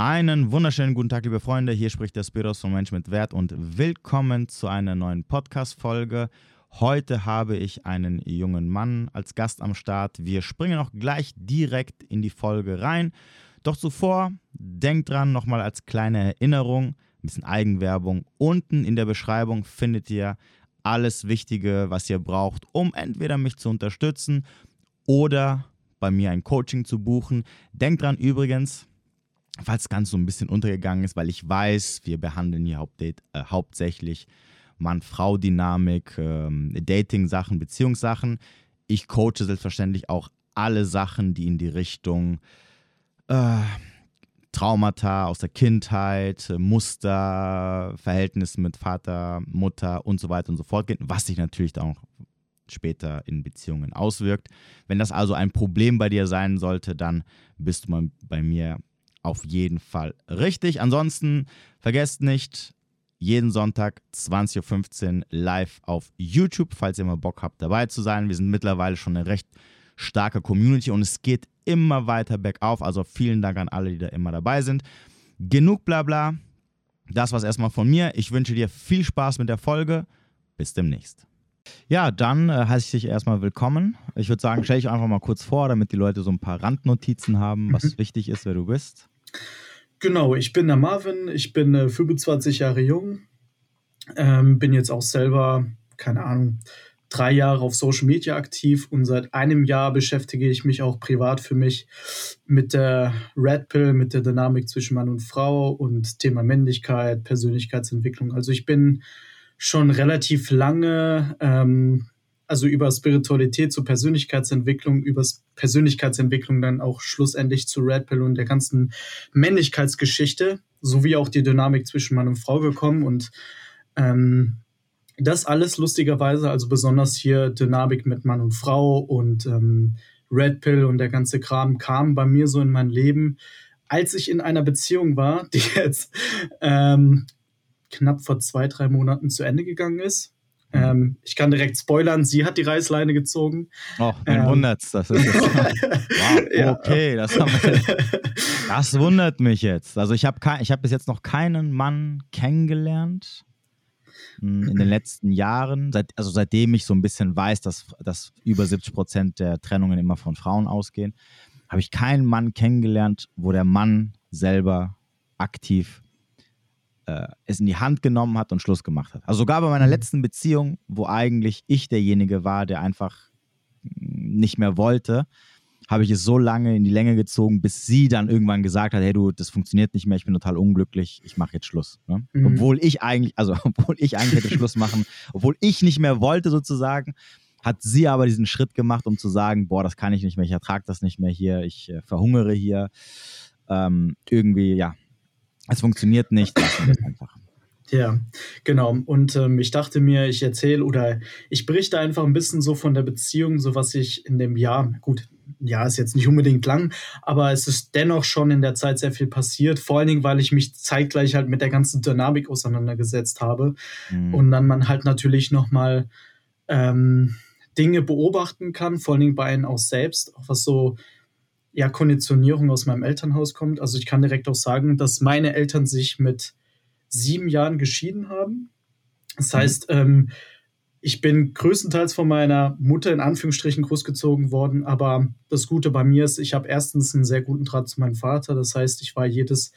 Einen wunderschönen guten Tag, liebe Freunde. Hier spricht der Spiros von Mensch mit Wert und willkommen zu einer neuen Podcast-Folge. Heute habe ich einen jungen Mann als Gast am Start. Wir springen auch gleich direkt in die Folge rein. Doch zuvor, denkt dran, nochmal als kleine Erinnerung, ein bisschen Eigenwerbung. Unten in der Beschreibung findet ihr alles Wichtige, was ihr braucht, um entweder mich zu unterstützen oder bei mir ein Coaching zu buchen. Denkt dran übrigens, falls ganz so ein bisschen untergegangen ist, weil ich weiß, wir behandeln hier äh, hauptsächlich Mann-Frau-Dynamik, ähm, Dating-Sachen, Beziehungssachen. Ich coache selbstverständlich auch alle Sachen, die in die Richtung äh, Traumata aus der Kindheit, Muster, Verhältnis mit Vater, Mutter und so weiter und so fort gehen, was sich natürlich dann auch später in Beziehungen auswirkt. Wenn das also ein Problem bei dir sein sollte, dann bist du mal bei mir auf jeden Fall richtig. Ansonsten vergesst nicht, jeden Sonntag 20.15 Uhr live auf YouTube, falls ihr mal Bock habt, dabei zu sein. Wir sind mittlerweile schon eine recht starke Community und es geht immer weiter bergauf. Also vielen Dank an alle, die da immer dabei sind. Genug Blabla. Das war's erstmal von mir. Ich wünsche dir viel Spaß mit der Folge. Bis demnächst. Ja, dann äh, heiße ich dich erstmal willkommen. Ich würde sagen, stell dich einfach mal kurz vor, damit die Leute so ein paar Randnotizen haben, was mhm. wichtig ist, wer du bist. Genau, ich bin der Marvin, ich bin äh, 25 Jahre jung, ähm, bin jetzt auch selber, keine Ahnung, drei Jahre auf Social Media aktiv und seit einem Jahr beschäftige ich mich auch privat für mich mit der Red Pill, mit der Dynamik zwischen Mann und Frau und Thema Männlichkeit, Persönlichkeitsentwicklung. Also ich bin schon relativ lange ähm, also über Spiritualität zur Persönlichkeitsentwicklung, über Persönlichkeitsentwicklung dann auch schlussendlich zu Red Pill und der ganzen Männlichkeitsgeschichte, sowie auch die Dynamik zwischen Mann und Frau gekommen. Und ähm, das alles lustigerweise, also besonders hier Dynamik mit Mann und Frau und ähm, Red Pill und der ganze Kram kam bei mir so in mein Leben, als ich in einer Beziehung war, die jetzt ähm, knapp vor zwei, drei Monaten zu Ende gegangen ist. Ähm, ich kann direkt spoilern, sie hat die Reißleine gezogen. Oh, wen ähm, wundert's? Das ist jetzt, wow, ja. okay, das, wir, das wundert mich jetzt. Also ich habe hab bis jetzt noch keinen Mann kennengelernt hm, in den letzten Jahren, seit, also seitdem ich so ein bisschen weiß, dass, dass über 70 Prozent der Trennungen immer von Frauen ausgehen, habe ich keinen Mann kennengelernt, wo der Mann selber aktiv äh, es in die Hand genommen hat und Schluss gemacht hat. Also sogar bei meiner mhm. letzten Beziehung, wo eigentlich ich derjenige war, der einfach nicht mehr wollte, habe ich es so lange in die Länge gezogen, bis sie dann irgendwann gesagt hat, hey du, das funktioniert nicht mehr, ich bin total unglücklich, ich mache jetzt Schluss. Ne? Mhm. Obwohl ich eigentlich, also obwohl ich eigentlich hätte Schluss machen, obwohl ich nicht mehr wollte sozusagen, hat sie aber diesen Schritt gemacht, um zu sagen, boah, das kann ich nicht mehr, ich ertrage das nicht mehr hier, ich äh, verhungere hier. Ähm, irgendwie, ja, es funktioniert nicht, lassen wir es einfach. Ja, genau. Und ähm, ich dachte mir, ich erzähle oder ich berichte einfach ein bisschen so von der Beziehung, so was ich in dem Jahr, gut, ja, ist jetzt nicht unbedingt lang, aber es ist dennoch schon in der Zeit sehr viel passiert. Vor allen Dingen, weil ich mich zeitgleich halt mit der ganzen Dynamik auseinandergesetzt habe. Mhm. Und dann man halt natürlich nochmal ähm, Dinge beobachten kann, vor allen Dingen bei einem auch selbst, auch was so ja, Konditionierung aus meinem Elternhaus kommt. Also ich kann direkt auch sagen, dass meine Eltern sich mit sieben Jahren geschieden haben. Das mhm. heißt, ähm, ich bin größtenteils von meiner Mutter in Anführungsstrichen großgezogen worden, aber das Gute bei mir ist, ich habe erstens einen sehr guten Draht zu meinem Vater. Das heißt, ich war jedes,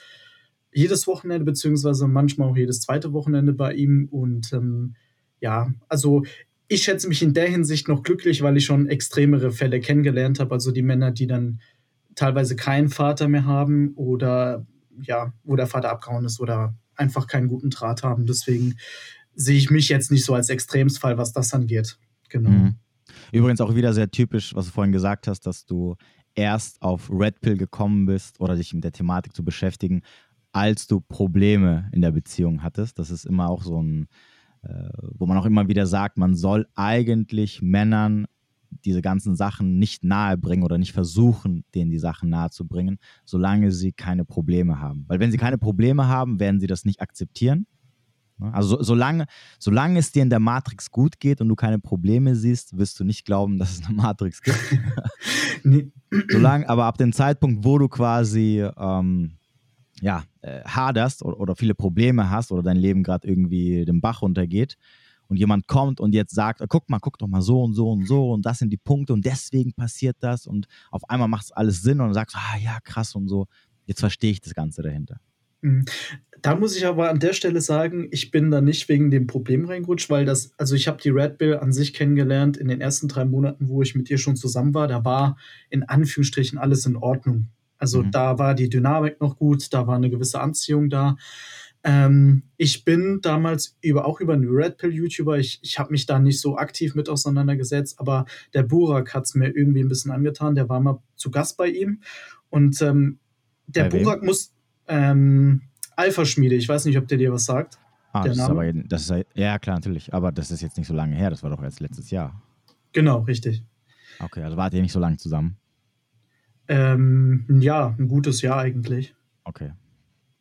jedes Wochenende, beziehungsweise manchmal auch jedes zweite Wochenende bei ihm. Und ähm, ja, also ich schätze mich in der Hinsicht noch glücklich, weil ich schon extremere Fälle kennengelernt habe. Also die Männer, die dann teilweise keinen Vater mehr haben oder ja, wo der Vater abgehauen ist oder einfach keinen guten Draht haben. Deswegen sehe ich mich jetzt nicht so als Extremsfall, was das angeht. Genau. Mhm. Übrigens auch wieder sehr typisch, was du vorhin gesagt hast, dass du erst auf Red Pill gekommen bist oder dich mit der Thematik zu beschäftigen, als du Probleme in der Beziehung hattest. Das ist immer auch so ein, äh, wo man auch immer wieder sagt, man soll eigentlich Männern diese ganzen Sachen nicht nahe bringen oder nicht versuchen, denen die Sachen nahe zu bringen, solange sie keine Probleme haben. Weil wenn sie keine Probleme haben, werden sie das nicht akzeptieren. Ne? Also so, solange, solange es dir in der Matrix gut geht und du keine Probleme siehst, wirst du nicht glauben, dass es eine Matrix gibt. nee. solange, aber ab dem Zeitpunkt, wo du quasi ähm, ja, äh, haderst oder, oder viele Probleme hast oder dein Leben gerade irgendwie den Bach runtergeht und jemand kommt und jetzt sagt, guck mal, guck doch mal so und so und so und das sind die Punkte und deswegen passiert das und auf einmal macht es alles Sinn und du sagst, ah ja, krass und so. Jetzt verstehe ich das Ganze dahinter. Mhm. Da muss ich aber an der Stelle sagen, ich bin da nicht wegen dem Problem reingerutscht, weil das, also ich habe die Red Bill an sich kennengelernt in den ersten drei Monaten, wo ich mit ihr schon zusammen war. Da war in Anführungsstrichen alles in Ordnung. Also mhm. da war die Dynamik noch gut, da war eine gewisse Anziehung da. Ähm, ich bin damals über, auch über einen Red Pill-YouTuber, ich, ich habe mich da nicht so aktiv mit auseinandergesetzt, aber der Burak hat es mir irgendwie ein bisschen angetan. Der war mal zu Gast bei ihm. Und ähm, der bei Burak wem? muss, ähm, Alpha-Schmiede, ich weiß nicht, ob der dir was sagt. Ah, das ist aber, das ist, ja klar, natürlich, aber das ist jetzt nicht so lange her, das war doch erst letztes Jahr. Genau, richtig. Okay, also wart ihr nicht so lange zusammen? Ähm, ja, ein gutes Jahr eigentlich. Okay.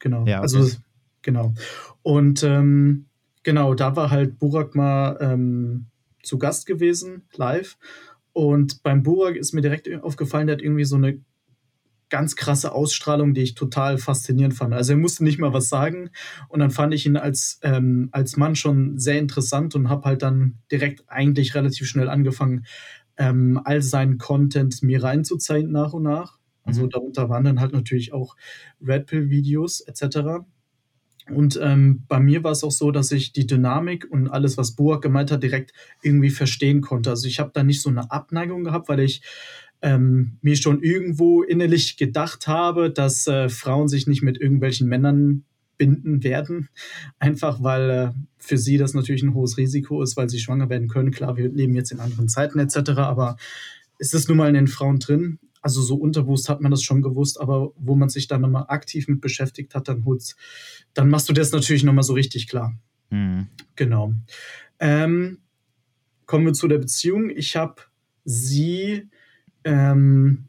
Genau. Ja, okay. Also, genau. Und ähm, genau, da war halt Burak mal ähm, zu Gast gewesen, live. Und beim Burak ist mir direkt aufgefallen, der hat irgendwie so eine ganz krasse Ausstrahlung, die ich total faszinierend fand. Also er musste nicht mal was sagen und dann fand ich ihn als, ähm, als Mann schon sehr interessant und habe halt dann direkt eigentlich relativ schnell angefangen, ähm, all seinen Content mir reinzuzeigen nach und nach. Also mhm. darunter waren dann halt natürlich auch Red Pill-Videos etc. Und ähm, bei mir war es auch so, dass ich die Dynamik und alles, was Buak gemeint hat, direkt irgendwie verstehen konnte. Also ich habe da nicht so eine Abneigung gehabt, weil ich ähm, mir schon irgendwo innerlich gedacht habe, dass äh, Frauen sich nicht mit irgendwelchen Männern binden werden. Einfach weil äh, für sie das natürlich ein hohes Risiko ist, weil sie schwanger werden können. Klar, wir leben jetzt in anderen Zeiten etc., aber ist es nun mal in den Frauen drin? Also so unterbewusst hat man das schon gewusst, aber wo man sich dann nochmal aktiv mit beschäftigt hat, dann holt's, dann machst du das natürlich nochmal so richtig klar. Mhm. Genau. Ähm, kommen wir zu der Beziehung. Ich habe sie ähm,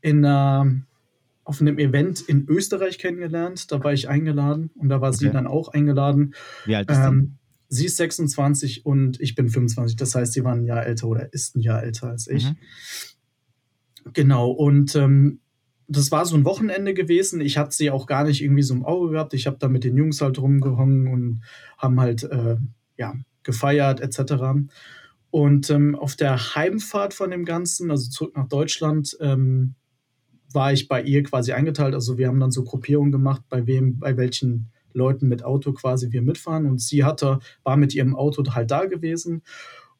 in einer, auf einem Event in Österreich kennengelernt. Da war ich eingeladen und da war okay. sie dann auch eingeladen. Wie alt ist ähm, sie? Ist 26 und ich bin 25. Das heißt, sie war ein Jahr älter oder ist ein Jahr älter als ich. Mhm. Genau, und ähm, das war so ein Wochenende gewesen. Ich hatte sie auch gar nicht irgendwie so im Auge gehabt. Ich habe da mit den Jungs halt rumgehangen und haben halt äh, ja, gefeiert etc. Und ähm, auf der Heimfahrt von dem Ganzen, also zurück nach Deutschland, ähm, war ich bei ihr quasi eingeteilt. Also wir haben dann so Gruppierungen gemacht, bei wem, bei welchen Leuten mit Auto quasi wir mitfahren. Und sie hatte, war mit ihrem Auto halt da gewesen.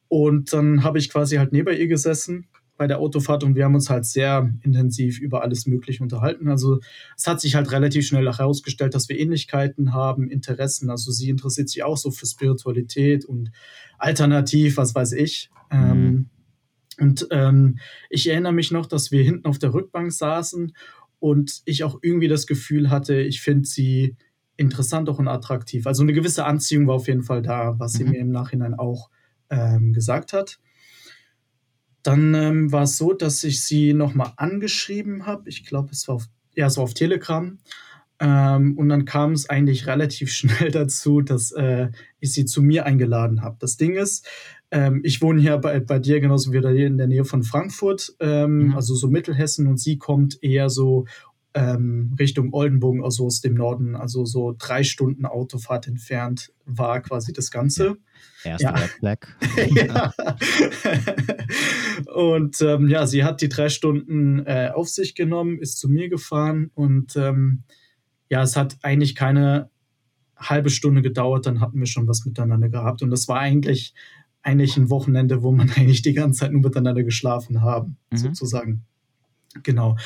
Und dann habe ich quasi halt neben ihr gesessen bei der Autofahrt und wir haben uns halt sehr intensiv über alles Mögliche unterhalten. Also es hat sich halt relativ schnell herausgestellt, dass wir Ähnlichkeiten haben, Interessen. Also sie interessiert sich auch so für Spiritualität und alternativ, was weiß ich. Mhm. Ähm, und ähm, ich erinnere mich noch, dass wir hinten auf der Rückbank saßen und ich auch irgendwie das Gefühl hatte, ich finde sie interessant auch und attraktiv. Also eine gewisse Anziehung war auf jeden Fall da, was sie mhm. mir im Nachhinein auch ähm, gesagt hat. Dann ähm, war es so, dass ich sie nochmal angeschrieben habe. Ich glaube, es war auf, ja, so auf Telegram. Ähm, und dann kam es eigentlich relativ schnell dazu, dass äh, ich sie zu mir eingeladen habe. Das Ding ist, ähm, ich wohne hier bei, bei dir genauso wie in der Nähe von Frankfurt, ähm, mhm. also so Mittelhessen, und sie kommt eher so ähm, Richtung Oldenburg, also aus dem Norden, also so drei Stunden Autofahrt entfernt war quasi das Ganze. Erste ja. Ja. und ähm, ja, sie hat die drei Stunden äh, auf sich genommen, ist zu mir gefahren und ähm, ja, es hat eigentlich keine halbe Stunde gedauert, dann hatten wir schon was miteinander gehabt. Und das war eigentlich, eigentlich ein Wochenende, wo man eigentlich die ganze Zeit nur miteinander geschlafen haben, mhm. sozusagen. Genau.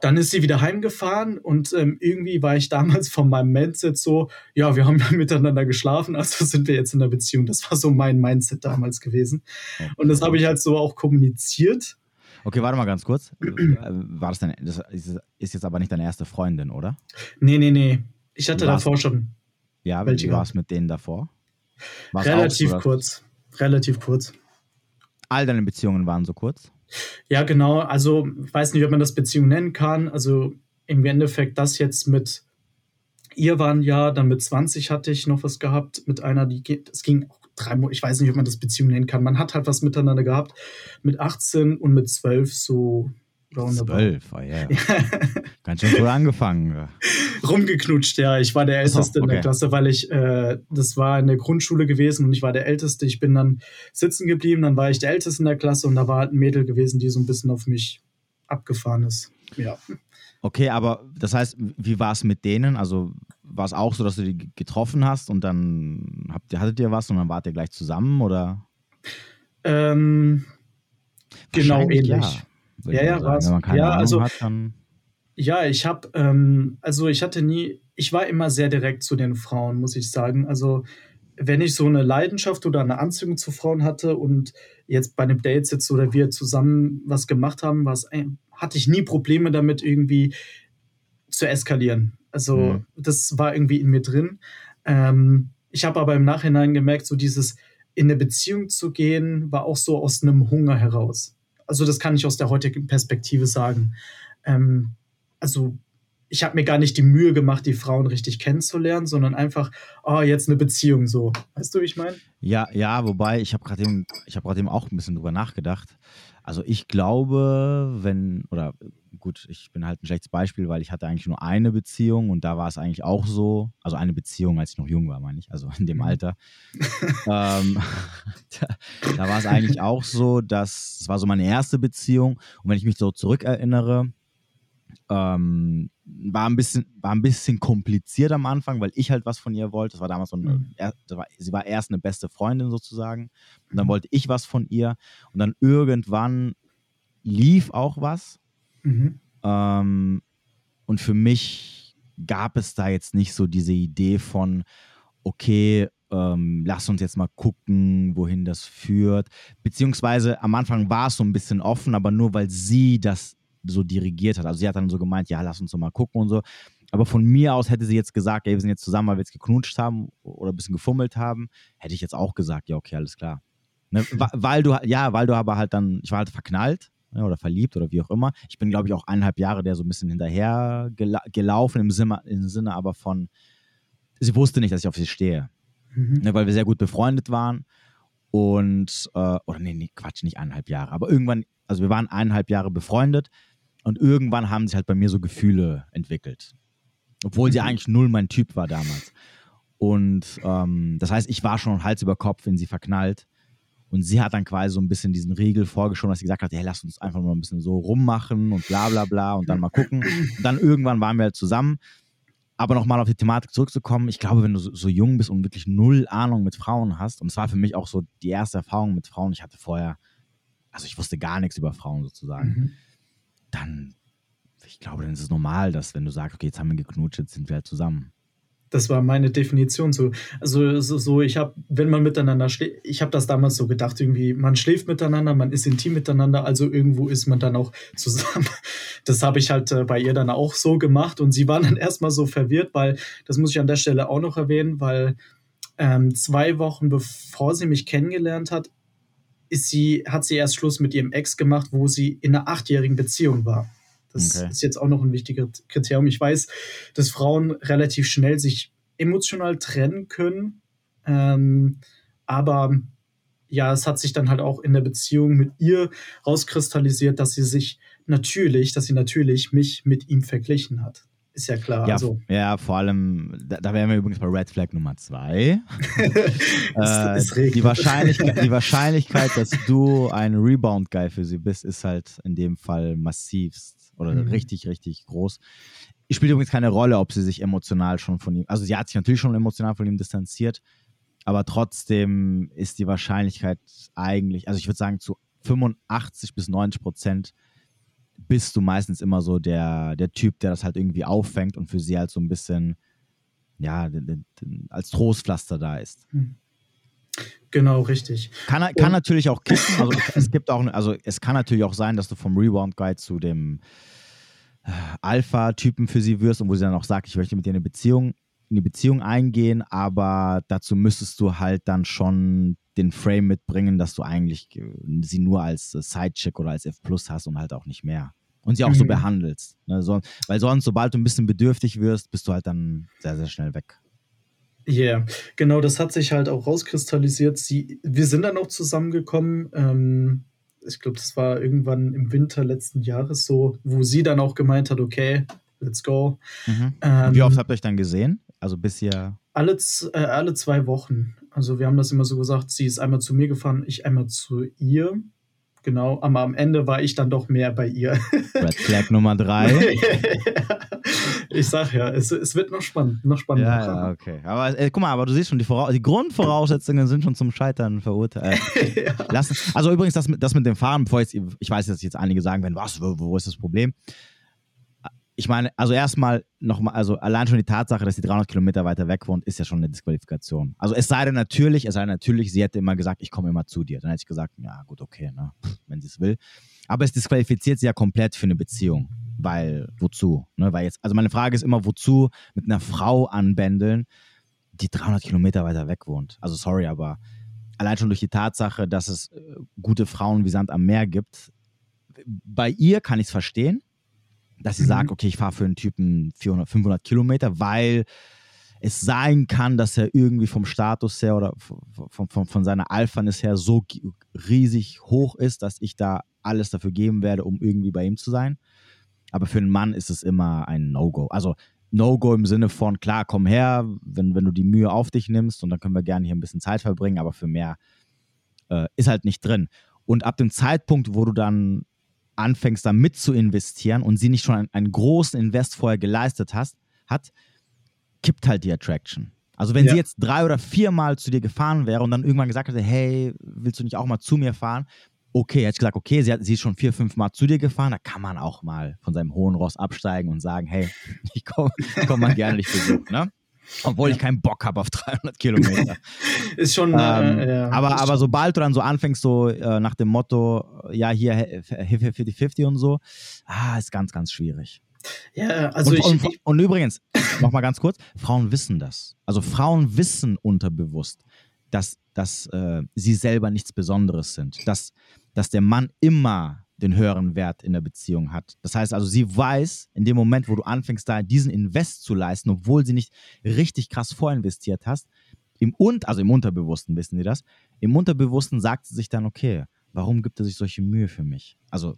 Dann ist sie wieder heimgefahren und ähm, irgendwie war ich damals von meinem Mindset so, ja, wir haben ja miteinander geschlafen, also sind wir jetzt in der Beziehung. Das war so mein Mindset damals gewesen. Okay. Und das habe ich halt so auch kommuniziert. Okay, warte mal ganz kurz. War das deine, das ist jetzt aber nicht deine erste Freundin, oder? Nee, nee, nee. Ich hatte davor schon. Ja, wie war es mit denen davor? War's Relativ so, kurz. Relativ kurz. All deine Beziehungen waren so kurz? Ja, genau. Also, ich weiß nicht, ob man das Beziehung nennen kann. Also, im Endeffekt, das jetzt mit ihr waren ja, dann mit 20 hatte ich noch was gehabt, mit einer, die es ging auch drei Monate, ich weiß nicht, ob man das Beziehung nennen kann. Man hat halt was miteinander gehabt. Mit 18 und mit 12 so Zwölf, oh yeah. Ganz schön früh angefangen. Rumgeknutscht, ja. Ich war der Älteste okay. in der Klasse, weil ich, äh, das war in der Grundschule gewesen und ich war der Älteste. Ich bin dann sitzen geblieben, dann war ich der Älteste in der Klasse und da war halt ein Mädel gewesen, die so ein bisschen auf mich abgefahren ist. Ja. Okay, aber das heißt, wie war es mit denen? Also war es auch so, dass du die getroffen hast und dann habt ihr, hattet ihr was und dann wart ihr gleich zusammen oder? Ähm, genau ähnlich. Ja, ja, ja war es. Ja, Ahnung also, hat, ja, ich habe, ähm, also ich hatte nie, ich war immer sehr direkt zu den Frauen, muss ich sagen. Also wenn ich so eine Leidenschaft oder eine Anziehung zu Frauen hatte und jetzt bei einem Date sitze oder wir zusammen was gemacht haben, was hatte ich nie Probleme damit, irgendwie zu eskalieren. Also mhm. das war irgendwie in mir drin. Ähm, ich habe aber im Nachhinein gemerkt, so dieses in eine Beziehung zu gehen, war auch so aus einem Hunger heraus. Also das kann ich aus der heutigen Perspektive sagen. Ähm, also ich habe mir gar nicht die Mühe gemacht, die Frauen richtig kennenzulernen, sondern einfach, oh, jetzt eine Beziehung so. Weißt du, wie ich meine? Ja, ja, wobei ich habe gerade eben, ich habe gerade eben auch ein bisschen drüber nachgedacht. Also ich glaube, wenn, oder gut, ich bin halt ein schlechtes Beispiel, weil ich hatte eigentlich nur eine Beziehung und da war es eigentlich auch so, also eine Beziehung, als ich noch jung war, meine ich, also in dem mhm. Alter. ähm, da, da war es eigentlich auch so, dass es war so meine erste Beziehung und wenn ich mich so zurückerinnere, ähm, war ein bisschen, war ein bisschen kompliziert am Anfang, weil ich halt was von ihr wollte. Das war damals so eine, mhm. er, war, sie war erst eine beste Freundin sozusagen. Und dann mhm. wollte ich was von ihr. Und dann irgendwann lief auch was. Mhm. Ähm, und für mich gab es da jetzt nicht so diese Idee von, okay, ähm, lass uns jetzt mal gucken, wohin das führt. Beziehungsweise am Anfang war es so ein bisschen offen, aber nur weil sie das so dirigiert hat. Also sie hat dann so gemeint, ja, lass uns doch mal gucken und so. Aber von mir aus hätte sie jetzt gesagt, ey, wir sind jetzt zusammen, weil wir jetzt geknutscht haben oder ein bisschen gefummelt haben, hätte ich jetzt auch gesagt, ja, okay, alles klar. Ne? Weil du, ja, weil du aber halt dann, ich war halt verknallt ne, oder verliebt oder wie auch immer. Ich bin, glaube ich, auch eineinhalb Jahre der so ein bisschen hinterher gela gelaufen im Sinne, im Sinne aber von, sie wusste nicht, dass ich auf sie stehe. Mhm. Ne, weil wir sehr gut befreundet waren. Und, äh, oder nee, nee, Quatsch, nicht eineinhalb Jahre. Aber irgendwann, also wir waren eineinhalb Jahre befreundet und irgendwann haben sich halt bei mir so Gefühle entwickelt. Obwohl sie mhm. eigentlich null mein Typ war damals. Und ähm, das heißt, ich war schon Hals über Kopf in sie verknallt. Und sie hat dann quasi so ein bisschen diesen Riegel vorgeschoben, dass sie gesagt hat, hey, lass uns einfach mal ein bisschen so rummachen und bla bla bla und dann mal gucken. Und dann irgendwann waren wir halt zusammen. Aber nochmal auf die Thematik zurückzukommen, ich glaube, wenn du so, so, jung bist und wirklich null Ahnung mit Frauen hast, und es war für mich auch so die erste Erfahrung mit Frauen, ich hatte vorher, also ich wusste gar nichts über Frauen sozusagen. Mhm dann, ich glaube, dann ist es normal, dass wenn du sagst, okay, jetzt haben wir geknutscht, jetzt sind wir halt zusammen. Das war meine Definition so. Also so, so ich habe, wenn man miteinander schläft, ich habe das damals so gedacht, irgendwie, man schläft miteinander, man ist intim miteinander, also irgendwo ist man dann auch zusammen. Das habe ich halt äh, bei ihr dann auch so gemacht und sie war dann erstmal so verwirrt, weil, das muss ich an der Stelle auch noch erwähnen, weil ähm, zwei Wochen bevor sie mich kennengelernt hat, ist sie, hat sie erst Schluss mit ihrem Ex gemacht, wo sie in einer achtjährigen Beziehung war. Das okay. ist jetzt auch noch ein wichtiges Kriterium. Ich weiß, dass Frauen relativ schnell sich emotional trennen können. Ähm, aber ja, es hat sich dann halt auch in der Beziehung mit ihr rauskristallisiert, dass sie sich natürlich, dass sie natürlich mich mit ihm verglichen hat. Ist ja klar. Ja, also. ja vor allem, da, da, wären wir übrigens bei Red Flag Nummer zwei. äh, die, Wahrscheinlichkeit, die Wahrscheinlichkeit, dass du ein Rebound-Guy für sie bist, ist halt in dem Fall massivst oder mhm. richtig, richtig groß. Ich spiele übrigens keine Rolle, ob sie sich emotional schon von ihm, also sie hat sich natürlich schon emotional von ihm distanziert, aber trotzdem ist die Wahrscheinlichkeit eigentlich, also ich würde sagen zu 85 bis 90 Prozent bist du meistens immer so der, der Typ, der das halt irgendwie auffängt und für sie halt so ein bisschen, ja, als Trostpflaster da ist. Hm. Genau, richtig. Kann, kann natürlich auch kippen. Also es gibt auch, also es kann natürlich auch sein, dass du vom Rebound Guide zu dem äh, Alpha-Typen für sie wirst und wo sie dann auch sagt, ich möchte mit dir eine Beziehung, in die Beziehung eingehen, aber dazu müsstest du halt dann schon den Frame mitbringen, dass du eigentlich äh, sie nur als äh, Sidechick oder als F Plus hast und halt auch nicht mehr. Und sie auch mhm. so behandelst. Ne? So, weil sonst, sobald du ein bisschen bedürftig wirst, bist du halt dann sehr, sehr schnell weg. Ja, yeah. genau, das hat sich halt auch rauskristallisiert. Sie, wir sind dann auch zusammengekommen. Ähm, ich glaube, das war irgendwann im Winter letzten Jahres so, wo sie dann auch gemeint hat, okay, let's go. Mhm. Ähm, Wie oft habt ihr euch dann gesehen? Also bisher? Alle, äh, alle zwei Wochen. Also wir haben das immer so gesagt, sie ist einmal zu mir gefahren, ich einmal zu ihr. Genau, aber am Ende war ich dann doch mehr bei ihr. Red Flag Nummer drei. ich sag ja, es, es wird noch spannend, noch spannender. Ja, ja, okay. Aber äh, guck mal, aber du siehst schon, die, die Grundvoraussetzungen sind schon zum Scheitern verurteilt. Äh, ja. Also übrigens, das mit, das mit dem Fahren, bevor jetzt, ich weiß, dass jetzt einige sagen werden, was, wo, wo ist das Problem? Ich meine, also erstmal nochmal, also allein schon die Tatsache, dass sie 300 Kilometer weiter weg wohnt, ist ja schon eine Disqualifikation. Also es sei denn natürlich, es sei denn natürlich, sie hätte immer gesagt, ich komme immer zu dir. Dann hätte ich gesagt, ja gut, okay, ne, wenn sie es will. Aber es disqualifiziert sie ja komplett für eine Beziehung. Weil, wozu? Ne, weil jetzt, also meine Frage ist immer, wozu mit einer Frau anbändeln, die 300 Kilometer weiter weg wohnt? Also sorry, aber allein schon durch die Tatsache, dass es äh, gute Frauen wie Sand am Meer gibt, bei ihr kann ich es verstehen, dass sie mhm. sagt, okay, ich fahre für einen Typen 400, 500 Kilometer, weil es sein kann, dass er irgendwie vom Status her oder von, von, von seiner Alphanis her so riesig hoch ist, dass ich da alles dafür geben werde, um irgendwie bei ihm zu sein. Aber für einen Mann ist es immer ein No-Go. Also No-Go im Sinne von, klar, komm her, wenn, wenn du die Mühe auf dich nimmst und dann können wir gerne hier ein bisschen Zeit verbringen, aber für mehr äh, ist halt nicht drin. Und ab dem Zeitpunkt, wo du dann anfängst, da mit zu investieren und sie nicht schon einen, einen großen Invest vorher geleistet hast, hat, kippt halt die Attraction. Also wenn ja. sie jetzt drei oder viermal zu dir gefahren wäre und dann irgendwann gesagt hätte, hey, willst du nicht auch mal zu mir fahren? Okay, hätte ich gesagt, okay, sie, hat, sie ist schon vier, fünf Mal zu dir gefahren, da kann man auch mal von seinem hohen Ross absteigen und sagen, hey, ich komme komm mal gerne dich besuchen, ne? Obwohl ja. ich keinen Bock habe auf 300 Kilometer. ist schon. Ähm, äh, ja, aber, aber sobald du dann so anfängst, so äh, nach dem Motto, ja, hier 50-50 und so, ah, ist ganz, ganz schwierig. Ja, also und, ich, und, und übrigens, nochmal ganz kurz, Frauen wissen das. Also Frauen wissen unterbewusst, dass, dass äh, sie selber nichts Besonderes sind. Dass, dass der Mann immer den höheren Wert in der Beziehung hat. Das heißt also, sie weiß, in dem Moment, wo du anfängst, da diesen Invest zu leisten, obwohl sie nicht richtig krass vorinvestiert hast, im und also im Unterbewussten wissen sie das, im Unterbewussten sagt sie sich dann, okay, warum gibt er sich solche Mühe für mich? Also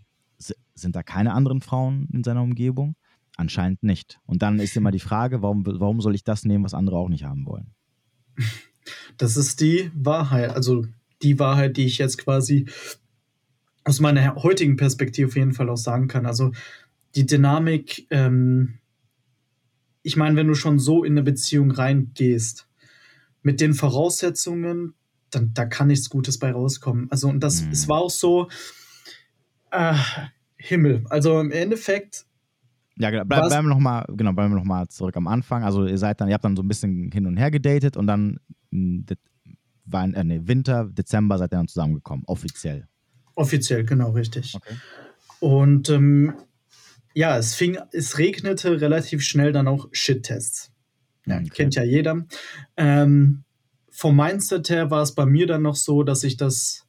sind da keine anderen Frauen in seiner Umgebung? Anscheinend nicht. Und dann ist immer die Frage, warum, warum soll ich das nehmen, was andere auch nicht haben wollen? Das ist die Wahrheit, also die Wahrheit, die ich jetzt quasi aus meiner heutigen Perspektive auf jeden Fall auch sagen kann. Also die Dynamik, ähm, ich meine, wenn du schon so in eine Beziehung reingehst, mit den Voraussetzungen, dann da kann nichts Gutes bei rauskommen. Also, und das, mhm. es war auch so, äh, Himmel. Also im Endeffekt. Ja, genau. Bleib, bleiben wir nochmal genau, bleiben noch mal zurück am Anfang. Also ihr seid dann, ihr habt dann so ein bisschen hin und her gedatet und dann war, äh, nee, Winter, Dezember seid ihr dann zusammengekommen, offiziell. Offiziell, genau, richtig. Okay. Und ähm, ja, es fing, es regnete relativ schnell dann auch Shit-Tests. Ja, okay. Kennt ja jeder. Ähm, vom Mindset her war es bei mir dann noch so, dass ich das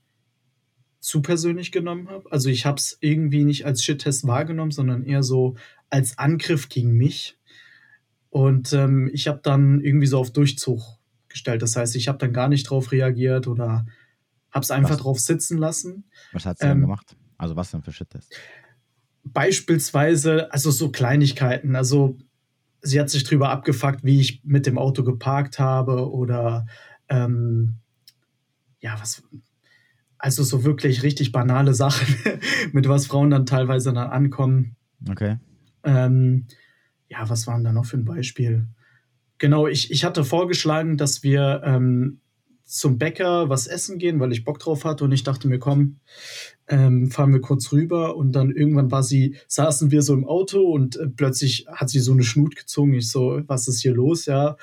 zu persönlich genommen habe. Also ich habe es irgendwie nicht als Shit-Test wahrgenommen, sondern eher so als Angriff gegen mich. Und ähm, ich habe dann irgendwie so auf Durchzug gestellt. Das heißt, ich habe dann gar nicht drauf reagiert oder habe es einfach was? drauf sitzen lassen. Was hat sie ähm, denn gemacht? Also was denn für Shit-Test? Beispielsweise, also so Kleinigkeiten. Also sie hat sich drüber abgefuckt, wie ich mit dem Auto geparkt habe oder ähm, ja, was. Also so wirklich richtig banale Sachen, mit was Frauen dann teilweise dann ankommen. Okay. Ähm, ja, was waren da noch für ein Beispiel? Genau, ich, ich hatte vorgeschlagen, dass wir ähm, zum Bäcker was essen gehen, weil ich Bock drauf hatte und ich dachte mir, komm, ähm, fahren wir kurz rüber und dann irgendwann war sie, saßen wir so im Auto und äh, plötzlich hat sie so eine Schnut gezogen. Ich so, was ist hier los? Ja,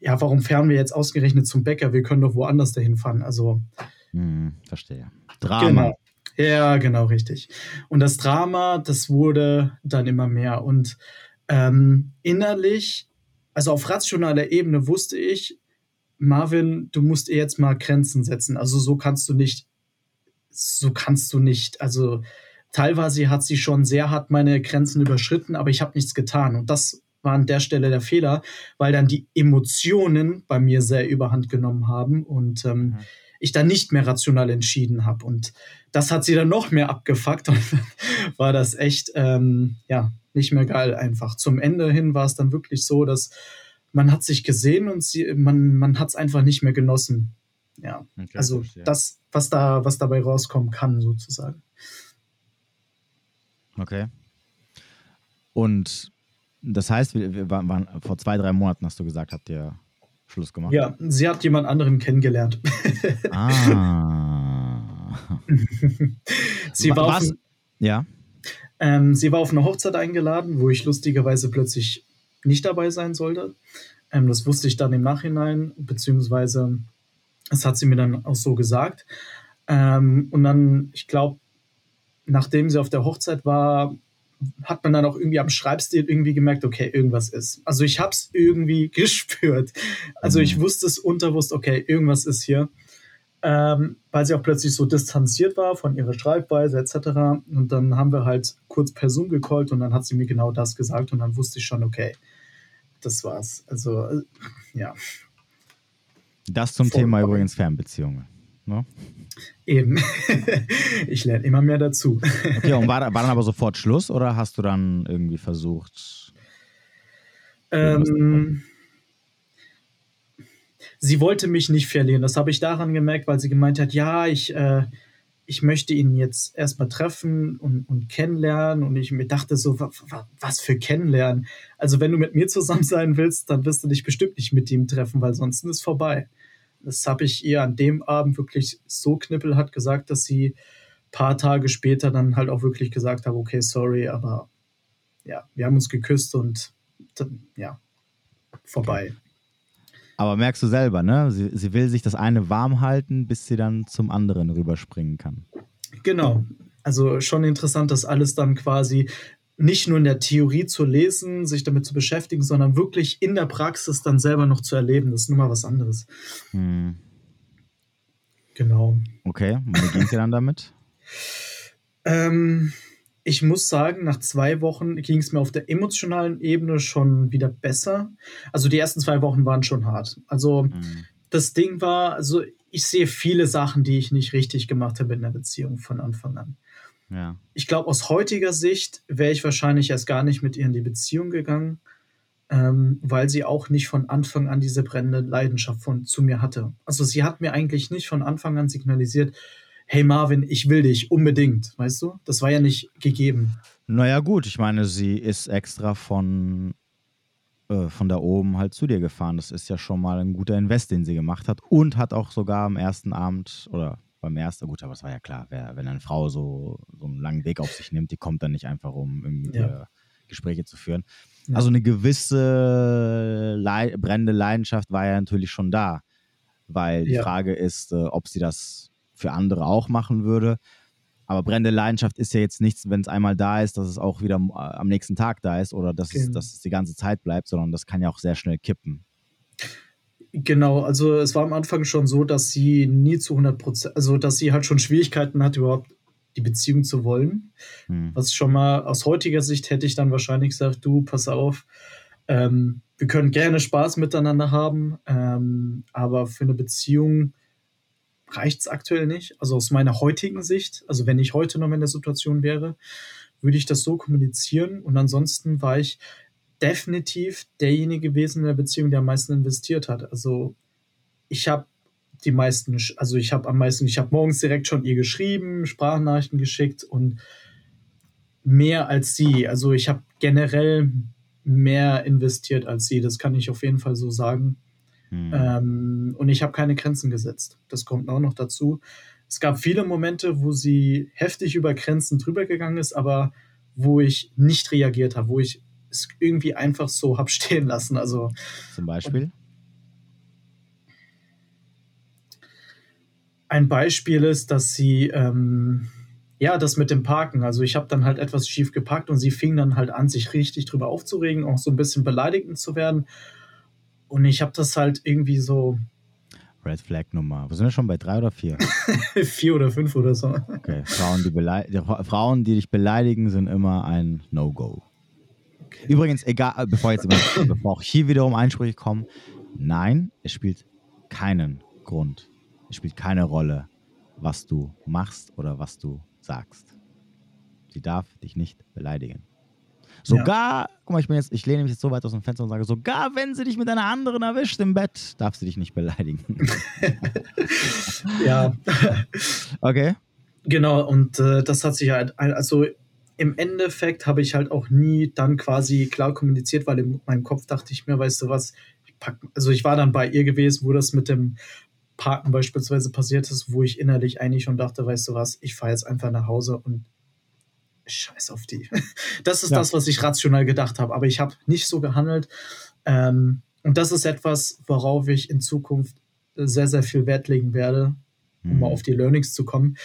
ja, warum fahren wir jetzt ausgerechnet zum Bäcker? Wir können doch woanders dahin fahren. Also, hm, verstehe. Drama. Genau. Ja, genau, richtig. Und das Drama, das wurde dann immer mehr. Und ähm, innerlich, also auf rationaler Ebene wusste ich, Marvin, du musst ihr jetzt mal Grenzen setzen. Also so kannst du nicht, so kannst du nicht. Also teilweise hat sie schon sehr hart meine Grenzen überschritten, aber ich habe nichts getan. Und das war an der Stelle der Fehler, weil dann die Emotionen bei mir sehr überhand genommen haben. Und ähm, mhm. ich dann nicht mehr rational entschieden habe. Und das hat sie dann noch mehr abgefuckt und war das echt, ähm, ja, nicht mehr geil einfach. Zum Ende hin war es dann wirklich so, dass man hat sich gesehen und sie, man, man hat es einfach nicht mehr genossen. Ja, okay, also ja. das, was da, was dabei rauskommen kann, sozusagen. Okay. Und das heißt, wir, wir waren, vor zwei, drei Monaten hast du gesagt, habt ihr Schluss gemacht? Ja, sie hat jemand anderen kennengelernt. ah. sie war Was? Auf, ja. Ähm, sie war auf eine Hochzeit eingeladen, wo ich lustigerweise plötzlich nicht dabei sein sollte. Ähm, das wusste ich dann im Nachhinein, beziehungsweise das hat sie mir dann auch so gesagt. Ähm, und dann, ich glaube, nachdem sie auf der Hochzeit war, hat man dann auch irgendwie am Schreibstil irgendwie gemerkt, okay, irgendwas ist. Also ich habe es irgendwie gespürt. Also ich mhm. wusste es unterwusst, okay, irgendwas ist hier. Ähm, weil sie auch plötzlich so distanziert war von ihrer Schreibweise etc. Und dann haben wir halt kurz per Zoom gecallt und dann hat sie mir genau das gesagt und dann wusste ich schon, okay, das war's. Also, äh, ja. Das zum Voll Thema übrigens Fernbeziehungen. Ne? Eben. ich lerne immer mehr dazu. Okay, und war, war dann aber sofort Schluss oder hast du dann irgendwie versucht? Ähm, sie wollte mich nicht verlieren. Das habe ich daran gemerkt, weil sie gemeint hat, ja, ich, äh, ich möchte ihn jetzt erstmal treffen und, und kennenlernen. Und ich mir dachte so, was für kennenlernen? Also wenn du mit mir zusammen sein willst, dann wirst du dich bestimmt nicht mit ihm treffen, weil sonst ist vorbei. Das habe ich ihr an dem Abend wirklich so knüppelhart gesagt, dass sie ein paar Tage später dann halt auch wirklich gesagt habe, okay, sorry, aber ja, wir haben uns geküsst und dann, ja, vorbei. Aber merkst du selber, ne? Sie, sie will sich das eine warm halten, bis sie dann zum anderen rüberspringen kann. Genau. Also schon interessant, dass alles dann quasi nicht nur in der Theorie zu lesen, sich damit zu beschäftigen, sondern wirklich in der Praxis dann selber noch zu erleben. Das ist nun mal was anderes. Hm. Genau. Okay, und wie ging es dir dann damit? ähm, ich muss sagen, nach zwei Wochen ging es mir auf der emotionalen Ebene schon wieder besser. Also die ersten zwei Wochen waren schon hart. Also mhm. das Ding war, also ich sehe viele Sachen, die ich nicht richtig gemacht habe in der Beziehung von Anfang an. Ja. Ich glaube, aus heutiger Sicht wäre ich wahrscheinlich erst gar nicht mit ihr in die Beziehung gegangen, ähm, weil sie auch nicht von Anfang an diese brennende Leidenschaft von, zu mir hatte. Also sie hat mir eigentlich nicht von Anfang an signalisiert, hey Marvin, ich will dich unbedingt, weißt du? Das war ja nicht gegeben. Naja gut, ich meine, sie ist extra von, äh, von da oben halt zu dir gefahren. Das ist ja schon mal ein guter Invest, den sie gemacht hat und hat auch sogar am ersten Abend oder beim ersten, gut, aber es war ja klar, wer, wenn eine Frau so, so einen langen Weg auf sich nimmt, die kommt dann nicht einfach, um irgendwie ja. Gespräche zu führen. Ja. Also eine gewisse Le brennende Leidenschaft war ja natürlich schon da, weil die ja. Frage ist, äh, ob sie das für andere auch machen würde. Aber brennende Leidenschaft ist ja jetzt nichts, wenn es einmal da ist, dass es auch wieder äh, am nächsten Tag da ist oder dass, genau. es, dass es die ganze Zeit bleibt, sondern das kann ja auch sehr schnell kippen. Genau, also es war am Anfang schon so, dass sie nie zu 100 Prozent, also dass sie halt schon Schwierigkeiten hat, überhaupt die Beziehung zu wollen. Hm. Was schon mal aus heutiger Sicht hätte ich dann wahrscheinlich gesagt, du, pass auf, ähm, wir können gerne Spaß miteinander haben, ähm, aber für eine Beziehung reicht es aktuell nicht. Also aus meiner heutigen Sicht, also wenn ich heute noch in der Situation wäre, würde ich das so kommunizieren. Und ansonsten war ich definitiv derjenige gewesen in der Beziehung, der am meisten investiert hat. Also ich habe die meisten, also ich habe am meisten, ich habe morgens direkt schon ihr geschrieben, Sprachnachrichten geschickt und mehr als sie. Also ich habe generell mehr investiert als sie, das kann ich auf jeden Fall so sagen. Hm. Ähm, und ich habe keine Grenzen gesetzt. Das kommt auch noch dazu. Es gab viele Momente, wo sie heftig über Grenzen drüber gegangen ist, aber wo ich nicht reagiert habe, wo ich es irgendwie einfach so hab stehen lassen. Also zum Beispiel. Ein Beispiel ist, dass sie ähm, ja das mit dem Parken. Also ich habe dann halt etwas schief geparkt und sie fing dann halt an, sich richtig drüber aufzuregen, auch so ein bisschen beleidigend zu werden. Und ich habe das halt irgendwie so. Red Flag Nummer. Wo sind wir schon bei drei oder vier? vier oder fünf oder so. Okay, Frauen die, Frauen, die dich beleidigen, sind immer ein No-Go. Übrigens, egal, bevor jetzt bevor auch hier wiederum Einsprüche kommen, nein, es spielt keinen Grund, es spielt keine Rolle, was du machst oder was du sagst. Sie darf dich nicht beleidigen. Sogar, ja. guck mal, ich bin jetzt, ich lehne mich jetzt so weit aus dem Fenster und sage, sogar wenn sie dich mit einer anderen erwischt im Bett, darf sie dich nicht beleidigen. ja. Okay. Genau, und äh, das hat sich halt, also im Endeffekt habe ich halt auch nie dann quasi klar kommuniziert, weil in meinem Kopf dachte ich mir, weißt du was, ich pack, also ich war dann bei ihr gewesen, wo das mit dem Parken beispielsweise passiert ist, wo ich innerlich eigentlich schon dachte, weißt du was, ich fahre jetzt einfach nach Hause und scheiß auf die. Das ist ja. das, was ich rational gedacht habe, aber ich habe nicht so gehandelt. Ähm, und das ist etwas, worauf ich in Zukunft sehr, sehr viel Wert legen werde, um mhm. mal auf die Learnings zu kommen.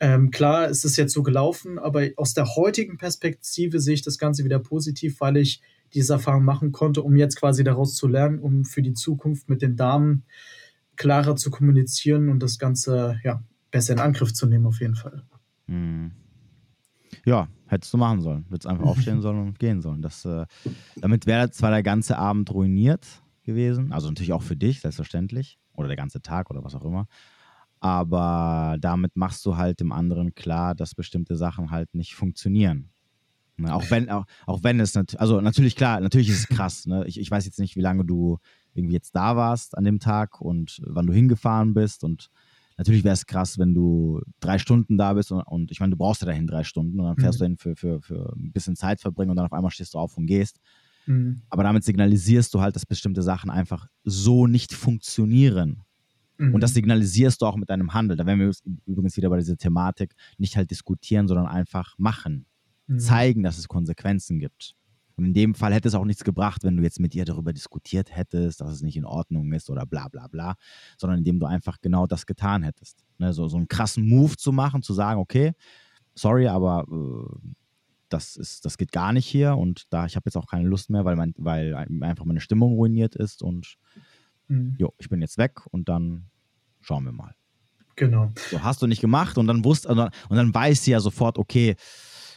Ähm, klar, es ist jetzt so gelaufen, aber aus der heutigen Perspektive sehe ich das Ganze wieder positiv, weil ich diese Erfahrung machen konnte, um jetzt quasi daraus zu lernen, um für die Zukunft mit den Damen klarer zu kommunizieren und das Ganze ja, besser in Angriff zu nehmen, auf jeden Fall. Mhm. Ja, hättest du machen sollen. Hättest einfach aufstehen sollen und gehen sollen. Das, äh, damit wäre zwar der ganze Abend ruiniert gewesen, also natürlich auch für dich, selbstverständlich, oder der ganze Tag oder was auch immer. Aber damit machst du halt dem anderen klar, dass bestimmte Sachen halt nicht funktionieren. Ne? Auch wenn, auch, auch wenn es natürlich, also natürlich klar, natürlich ist es krass. Ne? Ich, ich weiß jetzt nicht, wie lange du irgendwie jetzt da warst an dem Tag und wann du hingefahren bist und Natürlich wäre es krass, wenn du drei Stunden da bist und, und ich meine, du brauchst ja dahin drei Stunden und dann fährst mhm. du hin für, für, für ein bisschen Zeit verbringen und dann auf einmal stehst du auf und gehst. Mhm. Aber damit signalisierst du halt, dass bestimmte Sachen einfach so nicht funktionieren. Mhm. Und das signalisierst du auch mit deinem Handel. Da werden wir übrigens wieder bei dieser Thematik nicht halt diskutieren, sondern einfach machen. Mhm. Zeigen, dass es Konsequenzen gibt. In dem Fall hätte es auch nichts gebracht, wenn du jetzt mit ihr darüber diskutiert hättest, dass es nicht in Ordnung ist oder bla bla bla, sondern indem du einfach genau das getan hättest. Ne, so, so einen krassen Move zu machen, zu sagen, okay, sorry, aber äh, das, ist, das geht gar nicht hier und da ich habe jetzt auch keine Lust mehr, weil, mein, weil einfach meine Stimmung ruiniert ist und mhm. jo, ich bin jetzt weg und dann schauen wir mal. Genau. So hast du nicht gemacht und dann wusst und dann, und dann weiß sie ja sofort, okay,